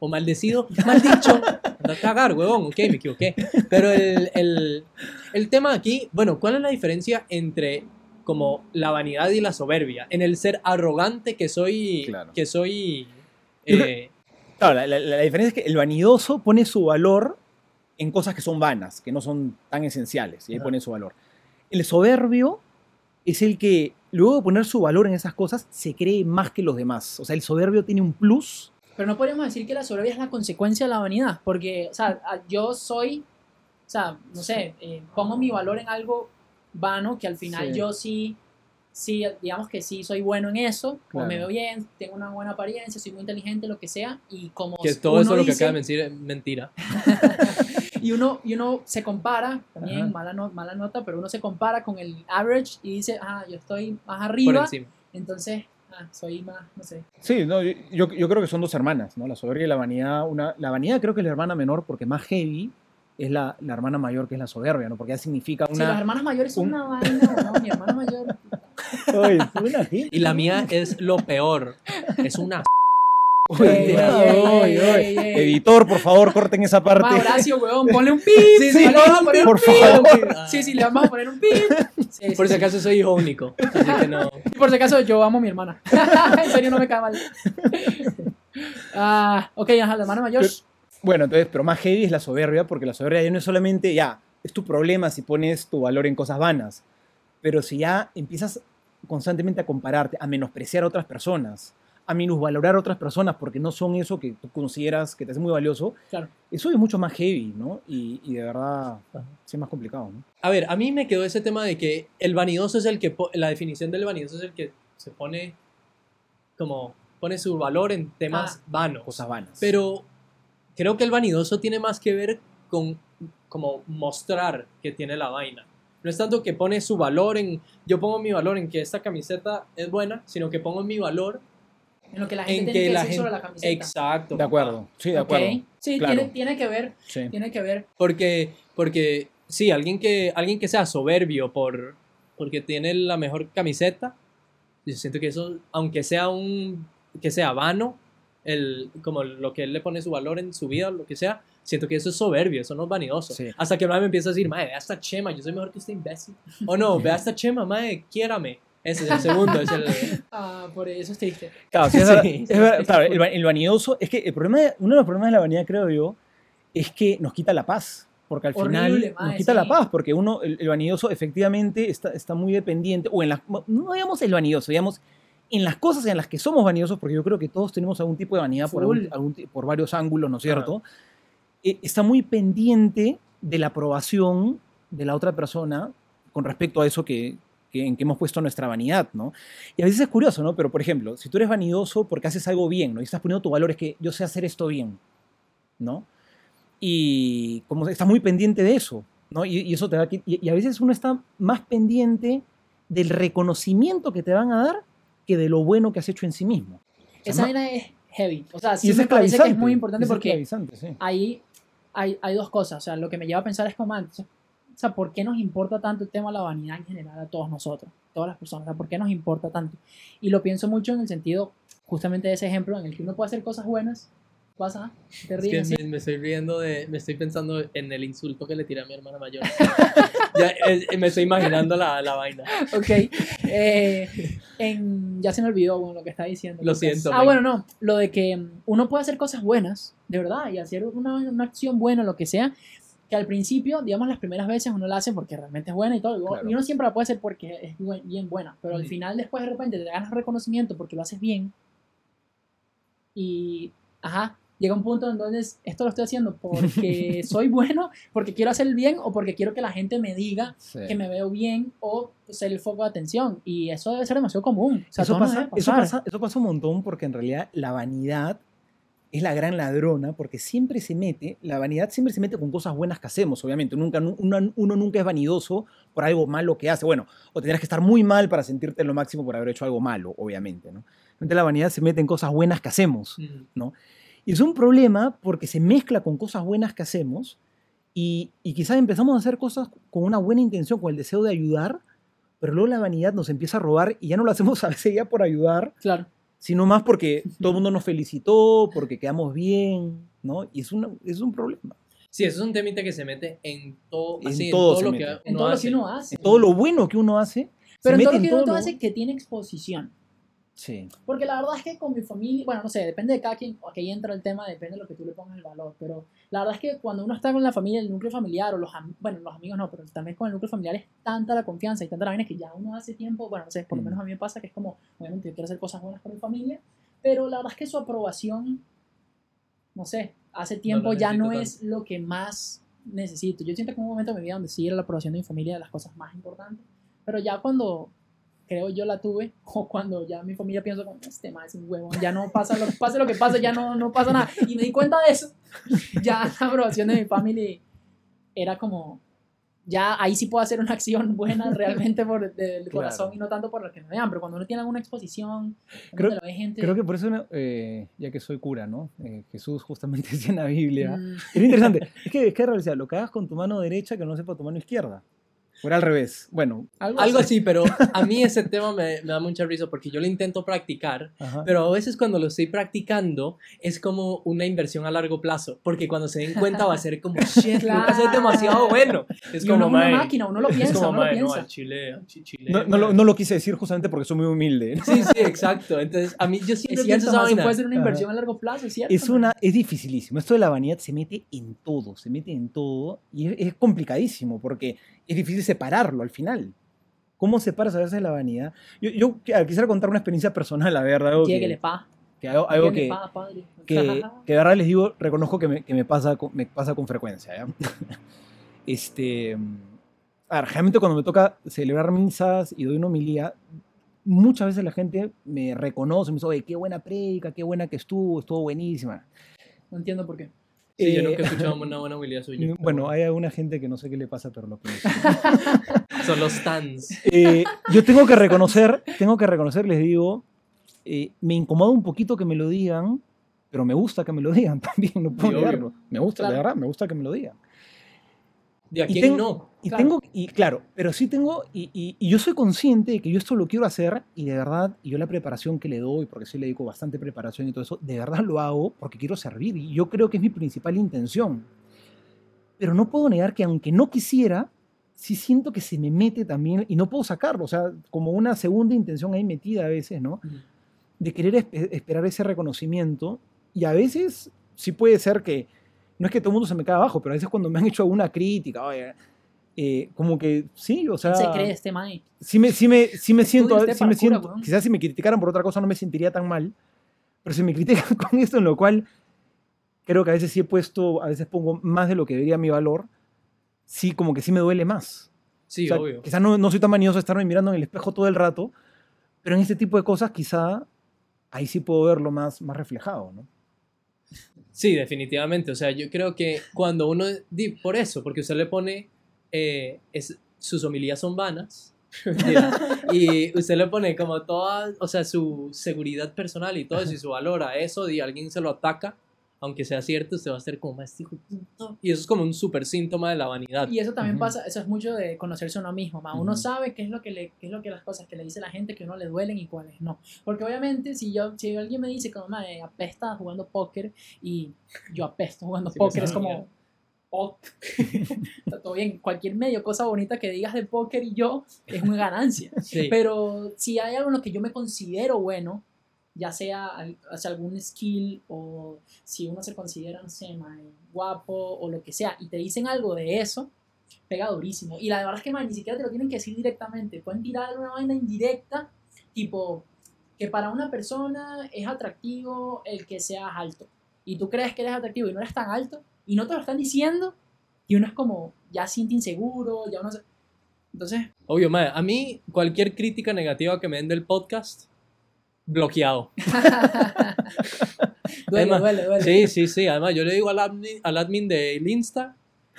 o maldecido. Mal dicho. Anda a cagar, huevón. Ok, me equivoqué. Pero el, el, el tema aquí, bueno, ¿cuál es la diferencia entre como la vanidad y la soberbia? En el ser arrogante que soy, Claro. que soy, eh, Claro, la, la- la diferencia es que el vanidoso pone su valor en cosas que son vanas, que no son tan esenciales, y ahí pone su valor. El soberbio es el que, luego de poner su valor en esas cosas, se cree más que los demás. O sea, el soberbio tiene un plus. Pero no podríamos decir que la soberbia es la consecuencia de la vanidad, porque, o sea, yo soy, o sea, no sé, eh, pongo mi valor en algo vano que al final Sí. yo sí, sí, digamos que sí soy bueno en eso, o Claro. me veo bien, tengo una buena apariencia, soy muy inteligente, lo que sea, y como que todo uno eso lo que acaba de decir es mentira. y uno, y uno se compara, también mala, no- mala nota, pero uno se compara con el average y dice, ah, yo estoy más Por arriba, encima. entonces, ah, soy más, no sé. Sí, no, yo, yo- creo que son dos hermanas, ¿no? La soberbia y la vanidad. Una, la vanidad creo que es la hermana menor porque más heavy es la, la hermana mayor que es la soberbia, ¿no? Porque ya significa Si las una... hermanas mayores son un- una vaina, ¿no? mi hermana mayor... Oye, una gente. Y la mía es lo peor. Es una Oye, Ey, oye, ey, oye. ey, ey. Editor, por favor, corten esa parte. Va, Horacio, weón, ponle un pip. Sí, sí, le vamos a poner por un pip. favor. Sí, sí, le vamos a poner un pip. Sí, Por sí, si acaso soy hijo único. Así que no. sí. Por si acaso, yo amo a mi hermana. en serio, no me cae mal. Ah, ok, ajá, la hermana mayor. Pero- Bueno, entonces, pero más heavy es la soberbia, porque la soberbia ya no es solamente, ya, es tu problema si pones tu valor en cosas vanas, pero si ya empiezas constantemente a compararte, a menospreciar a otras personas, a minusvalorar a otras personas porque no son eso que tú consideras que te hace muy valioso, Claro. eso es mucho más heavy, ¿no? Y, y de verdad, sí es más complicado, ¿no? A ver, a mí me quedó ese tema de que el vanidoso es el que. La definición del vanidoso es el que se pone. Como. Pone su valor en temas Ah. vanos. Cosas vanas. Pero creo que el vanidoso tiene más que ver con como mostrar que tiene la vaina. No es tanto que pone su valor en, yo pongo mi valor en que esta camiseta es buena, sino que pongo mi valor En lo que la en gente que tiene que la decir sobre gente... la camiseta. Exacto. de acuerdo, sí, de acuerdo. Sí, Claro. tiene, tiene que ver, Sí. tiene que ver. Porque, porque sí, alguien que, alguien que sea soberbio por, porque tiene la mejor camiseta, yo siento que eso, aunque sea un, que sea vano, el, como lo que él le pone su valor en su vida, lo que sea, siento que eso es soberbio, eso no es vanidoso. Sí. Hasta que me empieza a decir, mae, vea esta chema, yo soy mejor que este imbécil. O no, vea esta chema, mae, quiérame. Ese es el segundo, es el... Ah, por eso es triste. Claro, sí, es verdad- Sí, es verdad, claro, el, el vanidoso es que el problema de- uno de los problemas de la vanidad, creo yo, es que nos quita la paz. Porque al Horrible, final nos quita sí. la paz, porque uno, el, el vanidoso efectivamente está, está muy dependiente, o en las, no digamos el vanidoso, digamos, en las cosas en las que somos vanidosos, porque yo creo que todos tenemos algún tipo de vanidad por, algún- algún por varios ángulos, ¿no es cierto? Eh, está muy pendiente de la aprobación de la otra persona con respecto a eso que, que- en que hemos puesto nuestra vanidad, ¿no? Y a veces es curioso, ¿no? Pero, por ejemplo, si tú eres vanidoso porque haces algo bien, ¿no? Y estás poniendo tu valor, es que yo sé hacer esto bien, ¿no? Y como estás muy pendiente de eso, ¿no? Y, y eso te da... Y, y a veces uno está más pendiente del reconocimiento que te van a dar que de lo bueno que has hecho en sí mismo. O sea, Esa vaina es heavy. O sea, y sí es me parece que es esclavizante, muy importante es porque esclavizante, sí. ahí hay, hay dos cosas. O sea, lo que me lleva a pensar es como, man, o sea, ¿por qué nos importa tanto el tema de la vanidad en general a todos nosotros, todas las personas? O sea, ¿por qué nos importa tanto? Y lo pienso mucho en el sentido justamente de ese ejemplo en el que uno puede hacer cosas buenas. ¿Pasa? ¿Te Es ríes que así? me, me estoy riendo de, me estoy pensando en el insulto que le tiré a mi hermana mayor. ya, eh, me estoy imaginando la, la vaina. Ok. Eh, en, ya se me olvidó bueno, lo que estaba diciendo. Lo siento, Ah, bueno, no. Lo de que mm, uno puede hacer cosas buenas, de verdad, y hacer una, una acción buena, lo que sea, que al principio, digamos, las primeras veces uno la hace porque realmente es buena y todo. y uno- Claro. Y uno siempre la puede hacer porque es bien buena. Pero al final, después de repente, te ganas reconocimiento porque lo haces bien. Y, ajá, llega un punto en donde es, esto lo estoy haciendo porque soy bueno, porque quiero hacer el bien o porque quiero que la gente me diga Sí. que me veo bien o ser el foco de atención. Y eso debe ser demasiado común. O sea, eso, pasa, eso, pasa, eso pasa un montón porque en realidad la vanidad es la gran ladrona porque siempre se mete, la vanidad siempre se mete con cosas buenas que hacemos, obviamente. Nunca, uno, uno nunca es vanidoso por algo malo que hace. Bueno, o tendrás que estar muy mal para sentirte lo máximo por haber hecho algo malo, obviamente. ¿no? La vanidad se mete en cosas buenas que hacemos. Mm. Y es un problema porque se mezcla con cosas buenas que hacemos y, y quizás empezamos a hacer cosas con una buena intención, con el deseo de ayudar, pero luego la vanidad nos empieza a robar y ya no lo hacemos a veces ya por ayudar, Claro. sino más porque todo el mundo nos felicitó, porque quedamos bien, ¿no? Y es, una, es un problema. Sí, eso es un temita que se mete en todo, En así, en todo lo mete. que En uno todo lo hace. que uno hace. En todo lo bueno que uno hace, Pero se en todo mete lo que uno lo- hace que tiene exposición. Sí. Porque la verdad es que con mi familia, bueno, no sé, depende de cada quien, aquí ahí entra el tema, depende de lo que tú le pongas el valor, pero la verdad es que cuando uno está con la familia, el núcleo familiar, o los, bueno, los amigos no, pero también con el núcleo familiar es tanta la confianza y tanta la vaina que ya uno hace tiempo, bueno, no sé, por lo Mm. menos a mí me pasa que es como, obviamente yo quiero hacer cosas buenas por mi familia, pero la verdad es que su aprobación, no sé, hace tiempo ya necesito no tanto. es lo que más necesito. Yo siento que hubo un momento en mi vida donde sí era la aprobación de mi familia de las cosas más importantes, pero ya cuando creo yo la tuve, o cuando ya mi familia piensa como, este más es un huevo, ya no pasa lo, pase lo que pase, ya no, no pasa nada. Y me di cuenta de eso, ya la aprobación de mi familia era como, ya ahí sí puedo hacer una acción buena realmente por Claro. corazón y no tanto por lo que me vean, pero cuando uno tiene alguna exposición, Creo- lo ve gente... Creo que por eso, eh, ya que soy cura, ¿no? Eh, Jesús justamente decía en la Biblia, mm, Es interesante. Es que, es que realidad, lo que hagas con tu mano derecha que no sepa tu mano izquierda. O era al revés. Bueno. algo, Algo así. así, pero a mí ese tema me, me da mucha risa porque yo lo intento practicar, Ajá. pero a veces cuando lo estoy practicando es como una inversión a largo plazo, porque cuando se den cuenta va a ser como, shit, Lucas es demasiado bueno. Es Y uno como, es una "Mae, máquina, uno lo es piensa, como, uno lo "Mae, no, piensa. al chile, al chile, no, no lo, mae". no lo quise decir justamente porque soy muy humilde. Sí, sí, exacto. Entonces, a mí yo siempre Es pienso cierto, esa vaina. puede ser una Ajá. inversión a largo plazo, es cierto. Es, una, es dificilísimo. Esto de la vanidad se mete en todo, se mete en todo y es, es complicadísimo porque es difícil separarlo al final. ¿Cómo separas a veces la vanidad? Yo, yo ah, quisiera contar una experiencia personal, la verdad, algo que, pa. que, algo, algo que, pa, padre. que, que de verdad les digo, reconozco que me, que me pasa, con, me pasa con frecuencia. ¿ya? este, a ver, realmente cuando me toca celebrar misas y doy una homilía, muchas veces la gente me reconoce, me dice, oye, qué buena predica, qué buena que estuvo, estuvo buenísima. No entiendo por qué. Sí, yo Eh, nunca he escuchado una buena habilidad suya. Bueno, hay alguna gente que no sé qué le pasa, pero lo pienso. Son los stands. Eh, yo tengo que reconocer, tengo que reconocer, les digo, eh, me incomoda un poquito que me lo digan, pero me gusta que me lo digan también, no puedo negarlo. Me gusta, de Claro. verdad, me gusta que me lo digan. ¿De a Y quién tengo- no? Y Claro. tengo, y claro, pero sí tengo, y, y- y yo soy consciente de que yo esto lo quiero hacer y de verdad, y yo la preparación que le doy, porque sí le dedico bastante preparación y todo eso, de verdad lo hago porque quiero servir y yo creo que es mi principal intención. Pero no puedo negar que aunque no quisiera, sí siento que se me mete también y no puedo sacarlo, o sea, como una segunda intención ahí metida a veces, ¿no? de querer espe- esperar ese reconocimiento y a veces sí puede ser que, no es que todo el mundo se me caiga abajo, pero a veces cuando me han hecho alguna crítica, oye, eh, como que sí, o sea, se cree este Mike. sí me, sí me, sí me siento, sí me siento quizás si me criticaran por otra cosa no me sentiría tan mal, pero si me critican con esto, en lo cual creo que a veces sí he puesto, a veces pongo más de lo que debería mi valor, sí, como que sí me duele más. Sí, O sea, obvio. Quizás no, no soy tan manioso de estarme mirando en el espejo todo el rato, pero en este tipo de cosas quizá ahí sí puedo verlo más, más reflejado, ¿no? Sí, definitivamente. O sea, yo creo que cuando uno... Por eso, porque usted le pone... eh, es, sus homilías son vanas. Y usted le pone como toda... O sea, su seguridad personal y todo eso y su valor a eso y alguien se lo ataca, aunque sea cierto, usted va a ser como más hijo de puta". Y eso es como un súper síntoma de la vanidad. Y eso también Ujú. pasa, eso es mucho de conocerse uno mismo, ma. Uno Ujú. sabe qué es lo que le, qué es lo que las cosas que le dice la gente que a uno le duelen y cuáles no. Porque obviamente si yo, si alguien me dice como, "Mae, apesta jugando póker y yo apesto jugando Sí, póker, es como, oh, está todo bien, cualquier medio, cosa bonita que digas de póker y yo es una ganancia. Sí. Pero si hay algo en lo que yo me considero bueno, ya sea hacia algún skill o si uno se considera, no guapo o lo que sea, y te dicen algo de eso, pega durísimo. Y la verdad es que mae, ni siquiera te lo tienen que decir directamente. Pueden tirar una vaina indirecta, tipo que para una persona es atractivo el que seas alto. Y tú crees que eres atractivo y no eres tan alto, y no te lo están diciendo, y uno es como, ya siente inseguro, ya uno se... Entonces, Obvio, mae, a mí cualquier crítica negativa que me den del podcast, bloqueado. duele, Además, duele, duele. Sí, sí, sí. Además, yo le digo al admin, al admin del Insta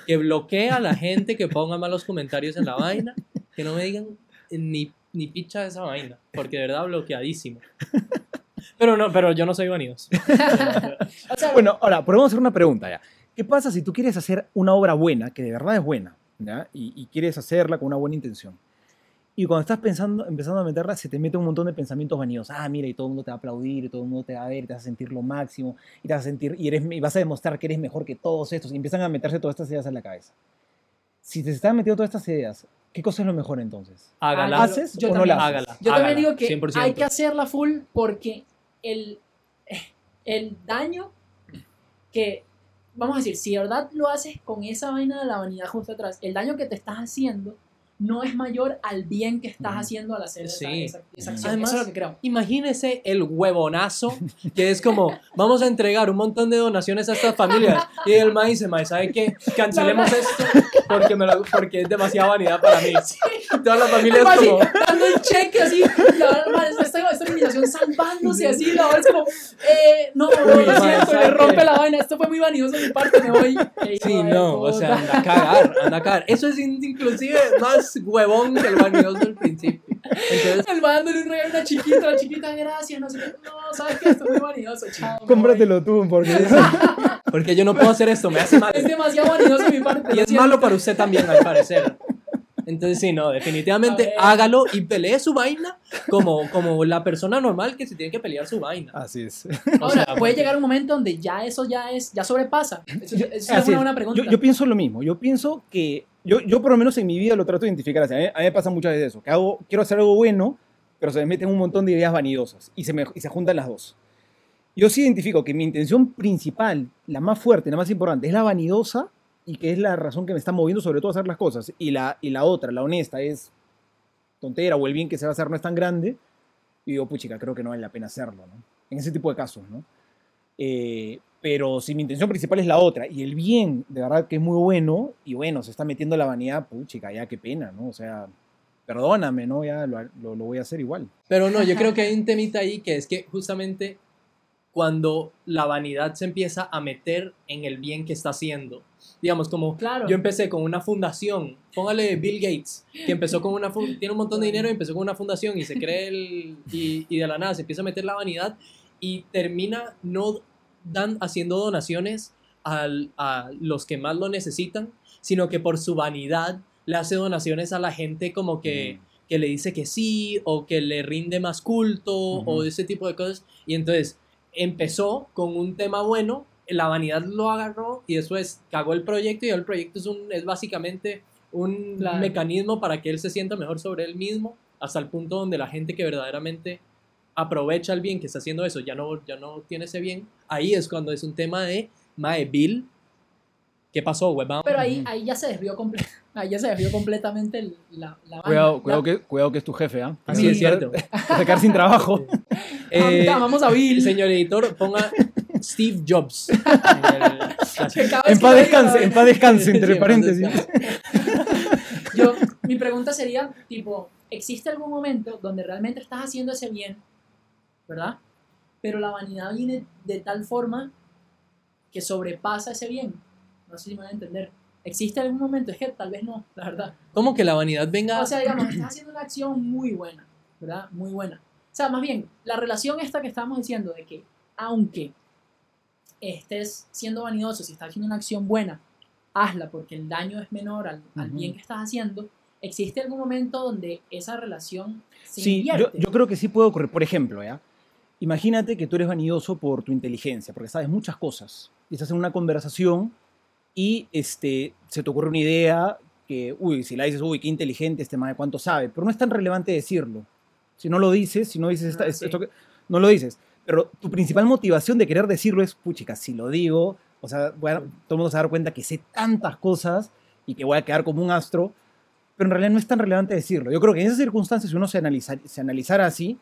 que bloquee a la gente que ponga malos comentarios en la vaina, que no me digan ni, ni picha de esa vaina, porque de verdad bloqueadísimo. Pero no, pero yo no soy vanidoso. O sea, Bueno, ahora, podemos hacer una pregunta ya. ¿Qué pasa si tú quieres hacer una obra buena, que de verdad es buena, ¿ya? Y, y quieres hacerla con una buena intención? Y cuando estás pensando, empezando a meterla, se te mete un montón de pensamientos vanidosos. Ah, mira, y todo el mundo te va a aplaudir, y todo el mundo te va a ver, y te vas a sentir lo máximo, y te vas a sentir, y, eres, y vas a demostrar que eres mejor que todos estos, y empiezan a meterse todas estas ideas en la cabeza. Si te están metiendo todas estas ideas, ¿qué cosa es lo mejor entonces? Hágala. ¿Haces yo o no también- la haces? Hágala. Yo también hágala, digo que 100%. hay que hacerla full porque el, el daño que, vamos a decir, si de verdad lo haces con esa vaina de la vanidad justo atrás, el daño que te estás haciendo no es mayor al bien que estás haciendo al hacer esa, Sí. esa- esa acción. Además, Eso es lo que creo. Imagínese el huevonazo que es como, vamos a entregar un montón de donaciones a estas familias. Y el maíz dice, maíz, ¿sabe qué? Cancelemos esto porque, me lo- porque es demasiada vanidad para mí. Toda la familia es como, dando el cheque así, la verdad, esta, esta organización salvándose así, la verdad es como, eh, no, no, madre, siento, ¿sabe le rompe la vaina, esto fue muy vanidoso de mi parte, me voy. Sí, no, o sea, anda a cagar, anda a cagar. Eso es in- inclusive más huevón que el vanidoso del principio. Entonces, El dándole un regalo a una chiquita, la chiquita, gracias, no sé qué. No, sabes que esto es muy vanidoso, chao. Cómpratelo tú, porque... porque yo no puedo hacer esto, me hace mal. Es demasiado vanidoso de mi parte. Y es malo para usted también, al parecer. Entonces, sí, no, definitivamente hágalo y pelee su vaina como, como la persona normal que se tiene que pelear su vaina. Así es. O Ahora, sea, puede llegar un momento donde ya eso ya es, ya sobrepasa. Eso, Yo- eso es una buena pregunta. Yo, yo pienso lo mismo. Yo pienso que. Yo, yo, por lo menos en mi vida, lo trato de identificar así. A mí, a mí me pasa muchas veces eso. Que hago, quiero hacer algo bueno, pero se me meten un montón de ideas vanidosas. Y se, me, y se juntan las dos. Yo sí identifico que mi intención principal, la más fuerte, la más importante, es la vanidosa y que es la razón que me está moviendo, sobre todo a hacer las cosas. Y la, y la otra, la honesta, es tontera o el bien que se va a hacer no es tan grande. Y digo, puchica, creo que no vale la pena hacerlo, ¿no? En ese tipo de casos, ¿no? Eh, pero si mi intención principal es la otra y el bien, de verdad que es muy bueno, y bueno, se está metiendo la vanidad, puchica, ya qué pena, ¿no? O sea, perdóname, ¿no? Ya lo, lo- lo voy a hacer igual. Pero no, yo creo que hay un temita ahí que es que justamente cuando la vanidad se empieza a meter en el bien que está haciendo. Digamos, como Claro. yo empecé con una fundación, póngale Bill Gates, que empezó con una tiene un montón de dinero y empezó con una fundación y se cree el, y, y de la nada se empieza a meter la vanidad y termina no dan, haciendo donaciones al- a los que más lo necesitan, sino que por su vanidad le hace donaciones a la gente como que, que le dice que sí o que le rinde más culto o Ujú. ese tipo de cosas. Y entonces empezó con un tema bueno, la vanidad lo agarró y después cagó el proyecto y el proyecto es, un, es básicamente un Claro. mecanismo para que él se sienta mejor sobre él mismo hasta el punto donde la gente que verdaderamente aprovecha el bien que está haciendo eso ya no, ya no tiene ese bien. Ahí es cuando es un tema de Mae Bill. ¿Qué pasó, huevón? Pero ahí, ahí ya se desvió comple- ahí ya se desvió completamente el- la, la Cuidado, vaina. cuidado que, cuidado que es tu jefe, ¿ah? Así es cierto. Te quedar sin trabajo. Eh, Vamos a Bill. señor editor, ponga Steve Jobs. en el- paz descanse, en paz descanse, entre paréntesis. Yo, mi pregunta sería, tipo, ¿existe algún momento donde realmente estás haciendo ese bien, verdad? Pero la vanidad viene de tal forma que sobrepasa ese bien. No sé si me van a entender. ¿Existe algún momento? Es que tal vez no, la verdad. ¿Cómo que la vanidad venga? O sea, digamos, estás haciendo una acción muy buena, ¿verdad? Muy buena. O sea, más bien, la relación esta que estábamos diciendo de que aunque estés siendo vanidoso, si estás haciendo una acción buena, hazla porque el daño es menor al, al bien que estás haciendo, ¿existe algún momento donde esa relación se Sí, yo, yo creo que sí puede ocurrir. Por ejemplo, ¿ya? Imagínate que tú eres vanidoso por tu inteligencia, porque sabes muchas cosas. Y estás en una conversación y este, se te ocurre una idea que, uy, si la dices, uy, qué inteligente este de cuánto sabe. Pero no es tan relevante decirlo. Si no lo dices, si no dices esta- Ah, sí. esto que- no lo dices. Pero tu principal motivación de querer decirlo es, puchica, si lo digo, o sea, bueno, todo el mundo se va a dar cuenta que sé tantas cosas y que voy a quedar como un astro, pero en realidad no es tan relevante decirlo. Yo creo que en esas circunstancias, si uno se, analiza- se analizara así,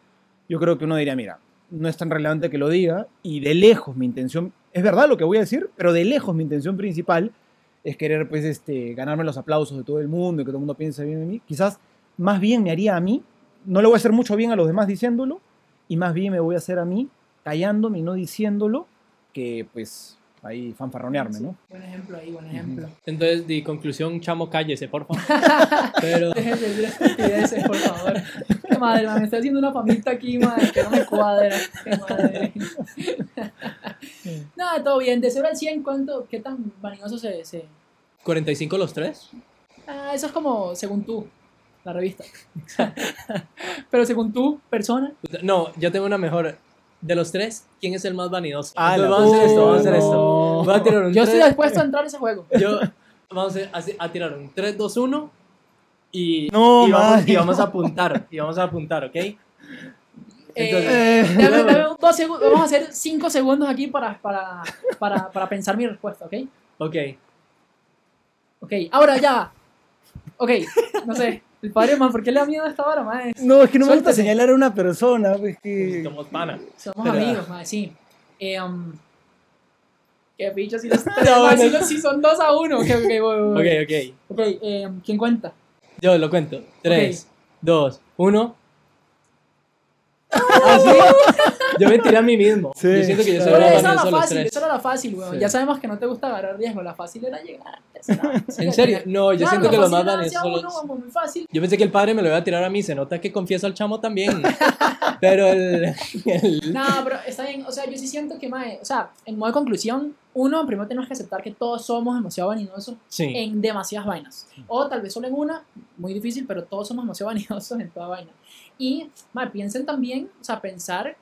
yo creo que uno diría, mira, no es tan relevante que lo diga, y de lejos mi intención, es verdad lo que voy a decir, pero de lejos mi intención principal es querer, pues, este, ganarme los aplausos de todo el mundo y que todo el mundo piense bien de mí. Quizás más bien me haría a mí, no le voy a hacer mucho bien a los demás diciéndolo, y más bien me voy a hacer a mí callándome y no diciéndolo, que pues ahí fanfarronearme, ¿no? Buen ejemplo ahí, buen ejemplo. Entonces, de conclusión, chamo, cállese, por favor. Pero, Dejen de decir estupideces, por favor. Qué madre, man, me estoy haciendo una famita aquí, madre, que no me cuadra. Qué madre. Nada, todo bien. De 0 al 100, ¿cuánto, qué tan vanidoso se, se... 45 los tres. Ah, eso es como según tú, la revista. Pero según tú, persona. No, yo tengo una mejor. De los tres, ¿quién es el más vanidoso? Ah, Entonces, vamos a hacer esto, vamos a hacer esto. Voy a tirar un Yo estoy dispuesto a entrar a ese juego. Yo, vamos a, tirar un 3, 2, 1 y, No, y, vamos, madre, y vamos no. a apuntar. Y vamos a apuntar, ¿ok? Entonces, Eh, Eh, dame- dame dos segundos. Vamos a hacer 5 segundos aquí para, para, para, para pensar mi respuesta, ¿ok? ok. Ok, ahora ya. Ok, no sé. El padre, man, ¿por qué le da miedo a esta vara, man? No, es que no me gusta señalar a una persona, pues que... Somos pana. Somos Pero- amigos, man, sí. Eh, um, qué picho, si, los tres, No, man, si, bueno. los- si son dos a uno. Ok, ok, voy, voy, Ok, ok. Ok, eh, ¿quién cuenta? Yo lo cuento. 3, 2, 1. ¿Así? Yo me tiré a mí mismo. Sí, yo siento que yo más esa era la los fácil, tres. esa era la fácil, weón. Sí. Ya sabemos que no te gusta agarrar riesgo. La fácil era llegar. ¿En serio? No, yo Claro, siento que los fácil más hacia son uno, muy fácil. Yo pensé que el padre me lo iba a tirar a mí. Se nota que confieso al chamo también. Pero el... el- No, pero está bien. O sea, yo sí siento que, mae, o sea, en modo de conclusión, uno, primero tenemos que aceptar que todos somos demasiado vanidosos Sí. en demasiadas vainas. O tal vez solo en una, muy difícil, pero todos somos demasiado vanidosos en toda vaina. Y, mae, piensen también, o sea, pensar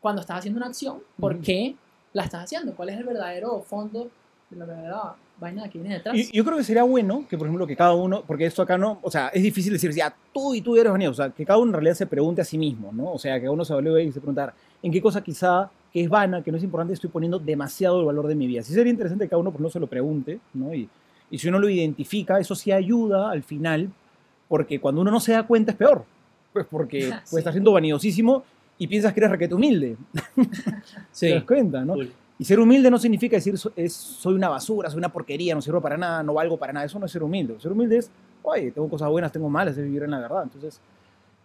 cuando estás haciendo una acción, ¿por Ujú. qué la estás haciendo? ¿Cuál es el verdadero fondo de la verdadera vaina que viene detrás? Y yo creo que sería bueno que, por ejemplo, que cada uno, porque esto acá no, o sea, es difícil decir, ya, tú y tú eres vanidoso, o sea, que cada uno en realidad se pregunte a sí mismo, ¿no? O sea, que uno se evalúe y se preguntar, ¿en qué cosa quizá que es vana, que no es importante, estoy poniendo demasiado el valor de mi vida? Sí sería interesante que cada uno, por no se lo pregunte, ¿no? Y, y si uno lo identifica, eso sí ayuda al final, porque cuando uno no se da cuenta es peor, pues porque Sí. pues, estás siendo vanidosísimo y piensas que eres requete humilde, Sí. te das cuenta, ¿no? Cool. Y ser humilde no significa decir es, soy una basura, soy una porquería, no sirvo para nada, no valgo para nada. Eso no es ser humilde. Ser humilde es, oye, tengo cosas buenas, tengo malas, es vivir en la verdad. Entonces,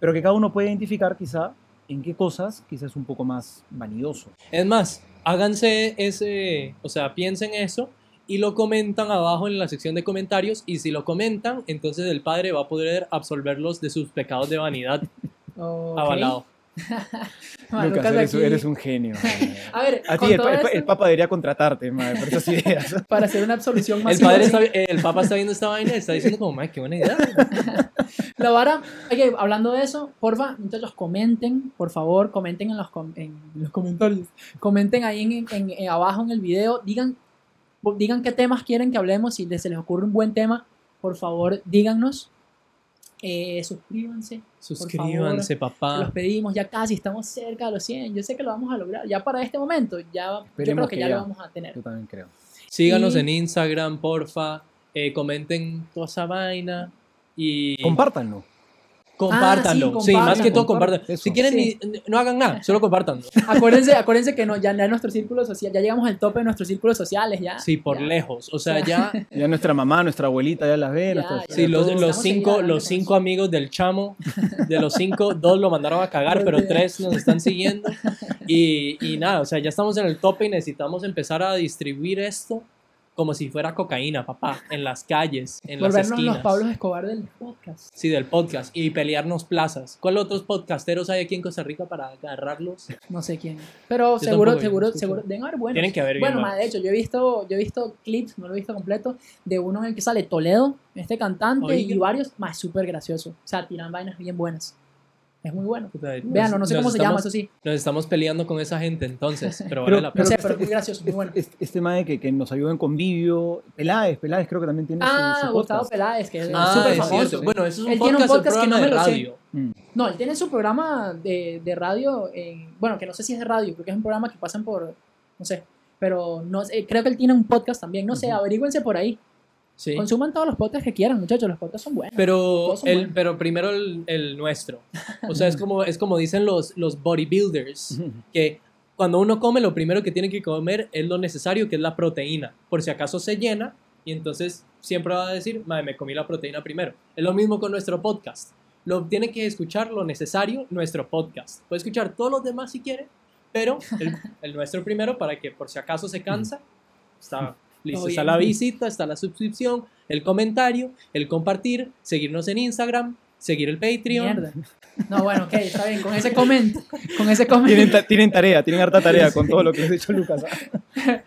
pero que cada uno puede identificar quizá en qué cosas quizás es un poco más vanidoso. Es más, háganse ese, o sea, piensen eso y lo comentan abajo en la sección de comentarios y si lo comentan, entonces el padre va a poder absolverlos de sus pecados de vanidad Ok. avalado. Ma, Lucas, Lucas eres, un genio. madre. A ver, A con ti el, pa- esto, Papa debería contratarte, madre, por esas ideas. para hacer una absolución más El, padre está, eh, el papá está viendo esta vaina y está diciendo como, "Mae, qué buena idea. La vara, oye, hablando de eso, porfa, muchachos, comenten, por favor, comenten en los, com- en los comentarios. Comenten ahí en, en- en- abajo en el video, digan, digan qué temas quieren que hablemos, si se les ocurre un buen tema, por favor, díganos. Eh, suscríbanse, Suscríbanse, se papá. los pedimos, ya casi estamos cerca de los 100, yo sé que lo vamos a lograr, ya para este momento, ya yo creo que, que ya, ya. lo vamos a tener. Yo también creo. Síganos Y- en Instagram, porfa. eh, comenten toda esa vaina. Y Compártanlo. Compártanlo. Ah, sí, sí, más que todo compartan. Eso. Si quieren, Sí. ni- no hagan nada, solo compartan. Acuérdense, acuérdense que no, ya, ya nuestro círculo social, ya llegamos al tope de nuestros círculos sociales, ya. Sí, por ya. lejos. O sea, ya. Ya nuestra mamá, nuestra abuelita ya las ve. Ya. Sí, los, cinco, los cinco amigos del chamo, de los cinco, dos lo mandaron a cagar, pero tres nos están siguiendo. Y, y nada, o sea, ya estamos en el tope y necesitamos empezar a distribuir esto como si fuera cocaína, papá, en las calles, en las Volvernos los esquinas. Pablos Escobar del podcast. Sí, del podcast. Y pelearnos plazas. ¿Cuáles otros podcasteros hay aquí en Costa Rica para agarrarlos? No sé quién. Pero Yo seguro, seguro, seguro. Deben haber buenos. Tienen que haber Bueno, más. de hecho, yo he visto, yo he visto clips, no lo he visto completo, de uno en el que sale Toledo, este cantante, y Oiga. varios, más súper gracioso. O sea, tiran vainas bien buenas. Es muy bueno. Véanlo, no sé nos cómo se llama, eso sí. Nos estamos peleando con esa gente entonces, pero Pero- vale la No pena. sé, este- pero es muy gracioso, muy bueno. Este, este mae que, que nos ayuda en convivio. Peláez, Peláez creo que también tiene su- Ah, su, Gustavo podcast. Peláez, que es Ah, súper es famoso. cierto. Bueno, eso es un Él tiene un podcast, podcast que no programa me de lo sé. radio. Mm. No, él tiene su programa de, de radio, en- bueno, que no sé si es de radio, creo que es un programa que pasan por, no sé, pero no sé, creo que él tiene un podcast también, no sé, Ujú. averígüense por ahí. Sí. Consuman todos los podcasts que quieran, muchachos, los podcasts son buenos. Pero, son el, buenos. pero primero el, el nuestro. O sea, es como, es como dicen los, los bodybuilders, que cuando uno come, lo primero que tiene que comer es lo necesario, que es la proteína. Por si acaso se llena, y entonces siempre va a decir, madre, me comí la proteína primero. Es lo mismo con nuestro podcast. Lo tiene que escuchar lo necesario, nuestro podcast. Puede escuchar todos los demás si quiere, pero el, el nuestro primero para que por si acaso se cansa, está listo. Está la visita, está la suscripción, el comentario, el compartir, seguirnos en Instagram, seguir el Patreon. Mierda. No, bueno, ok, está bien, con ese comment, con ese comment. Tienen, ta- tienen tarea, tienen harta tarea con todo lo que les ha dicho Lucas. ¿ah?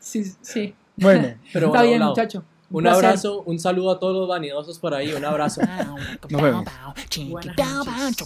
Sí, sí, Bueno, Pero está bueno, bien, hablado. muchacho. Un placer. abrazo, un saludo a todos los vanidosos por ahí, un abrazo. Nos vemos. Buenas Buenas noches.